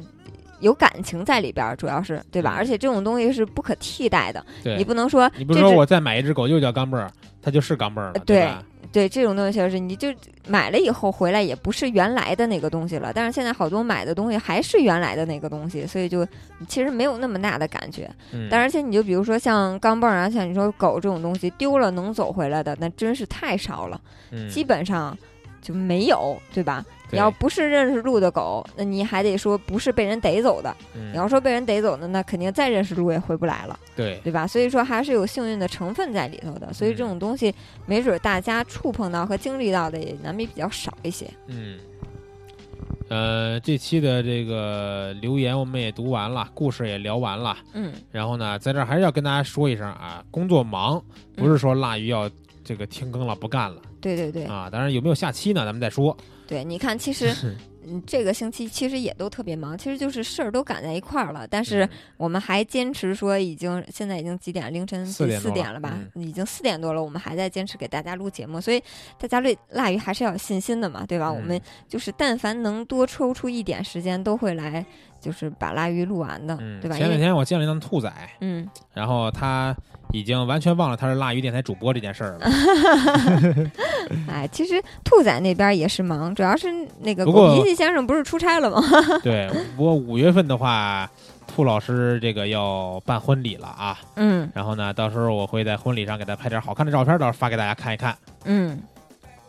有感情在里边儿，主要是对吧？嗯而且这种东西是不可替代的，你不能说你不是说我再买一只狗又叫钢镚儿，它就是钢镚儿了，对吧？对这种东西是，你就买了以后回来也不是原来的那个东西了。但是现在好多买的东西还是原来的那个东西，所以就其实没有那么大的感觉。嗯，但而且你就比如说像钢镚儿啊，像你说狗这种东西丢了能走回来的，那真是太少了，嗯基本上就没有，对吧？你要不是认识路的狗，那你还得说不是被人逮走的。嗯你要说被人逮走的，那肯定再认识路也回不来了。对，对吧？所以说还是有幸运的成分在里头的，所以这种东西没准大家触碰到和经历到的也难免比较少一些。嗯，呃，这期的这个留言我们也读完了，故事也聊完了，嗯，然后呢，在这儿还是要跟大家说一声啊，工作忙，不是说腊鱼要这个停更了不干了对对对啊，当然有没有下期呢，咱们再说。对，你看，其实 [laughs] 嗯，这个星期其实也都特别忙，其实就是事儿都赶在一块儿了，但是嗯我们还坚持说，已经现在已经几点？凌晨四点了吧？嗯已经四点多了，我们还在坚持给大家录节目，所以大家对腊鱼还是要有信心的嘛，对吧？嗯我们就是但凡能多抽出一点时间，都会来，就是把腊鱼录完的，嗯，对吧？前两天我见了一趟兔仔，嗯，然后他已经完全忘了他是辣鱼电台主播这件事儿了。[laughs] 哎，其实兔仔那边也是忙，主要是那个不过狗脾气先生不是出差了吗？[laughs] 对，不过五月份的话，兔老师这个要办婚礼了啊。嗯然后呢，到时候我会在婚礼上给他拍点好看的照片，到时候发给大家看一看。嗯，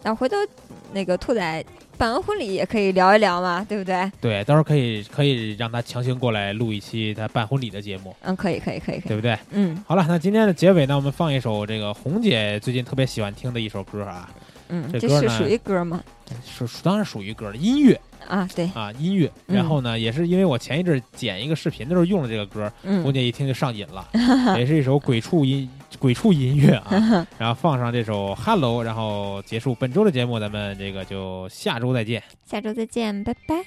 那回头那个兔仔办完婚礼也可以聊一聊嘛，对不对？对，到时候可以可以让他强行过来录一期他办婚礼的节目，嗯，可以，可以，可以，可以。对不对？嗯好了，那今天的结尾呢，我们放一首这个红姐最近特别喜欢听的一首歌啊，嗯，这是属于歌吗？是属当然属于歌了，音乐啊，对，啊，音乐。嗯然后呢，也是因为我前一阵剪一个视频的时候用了这个歌，红嗯姐一听就上瘾了，[laughs] 也是一首鬼畜音鬼畜音乐啊。[laughs] 然后放上这首《Hello》，然后结束本周的节目，咱们这个就下周再见。下周再见，拜拜。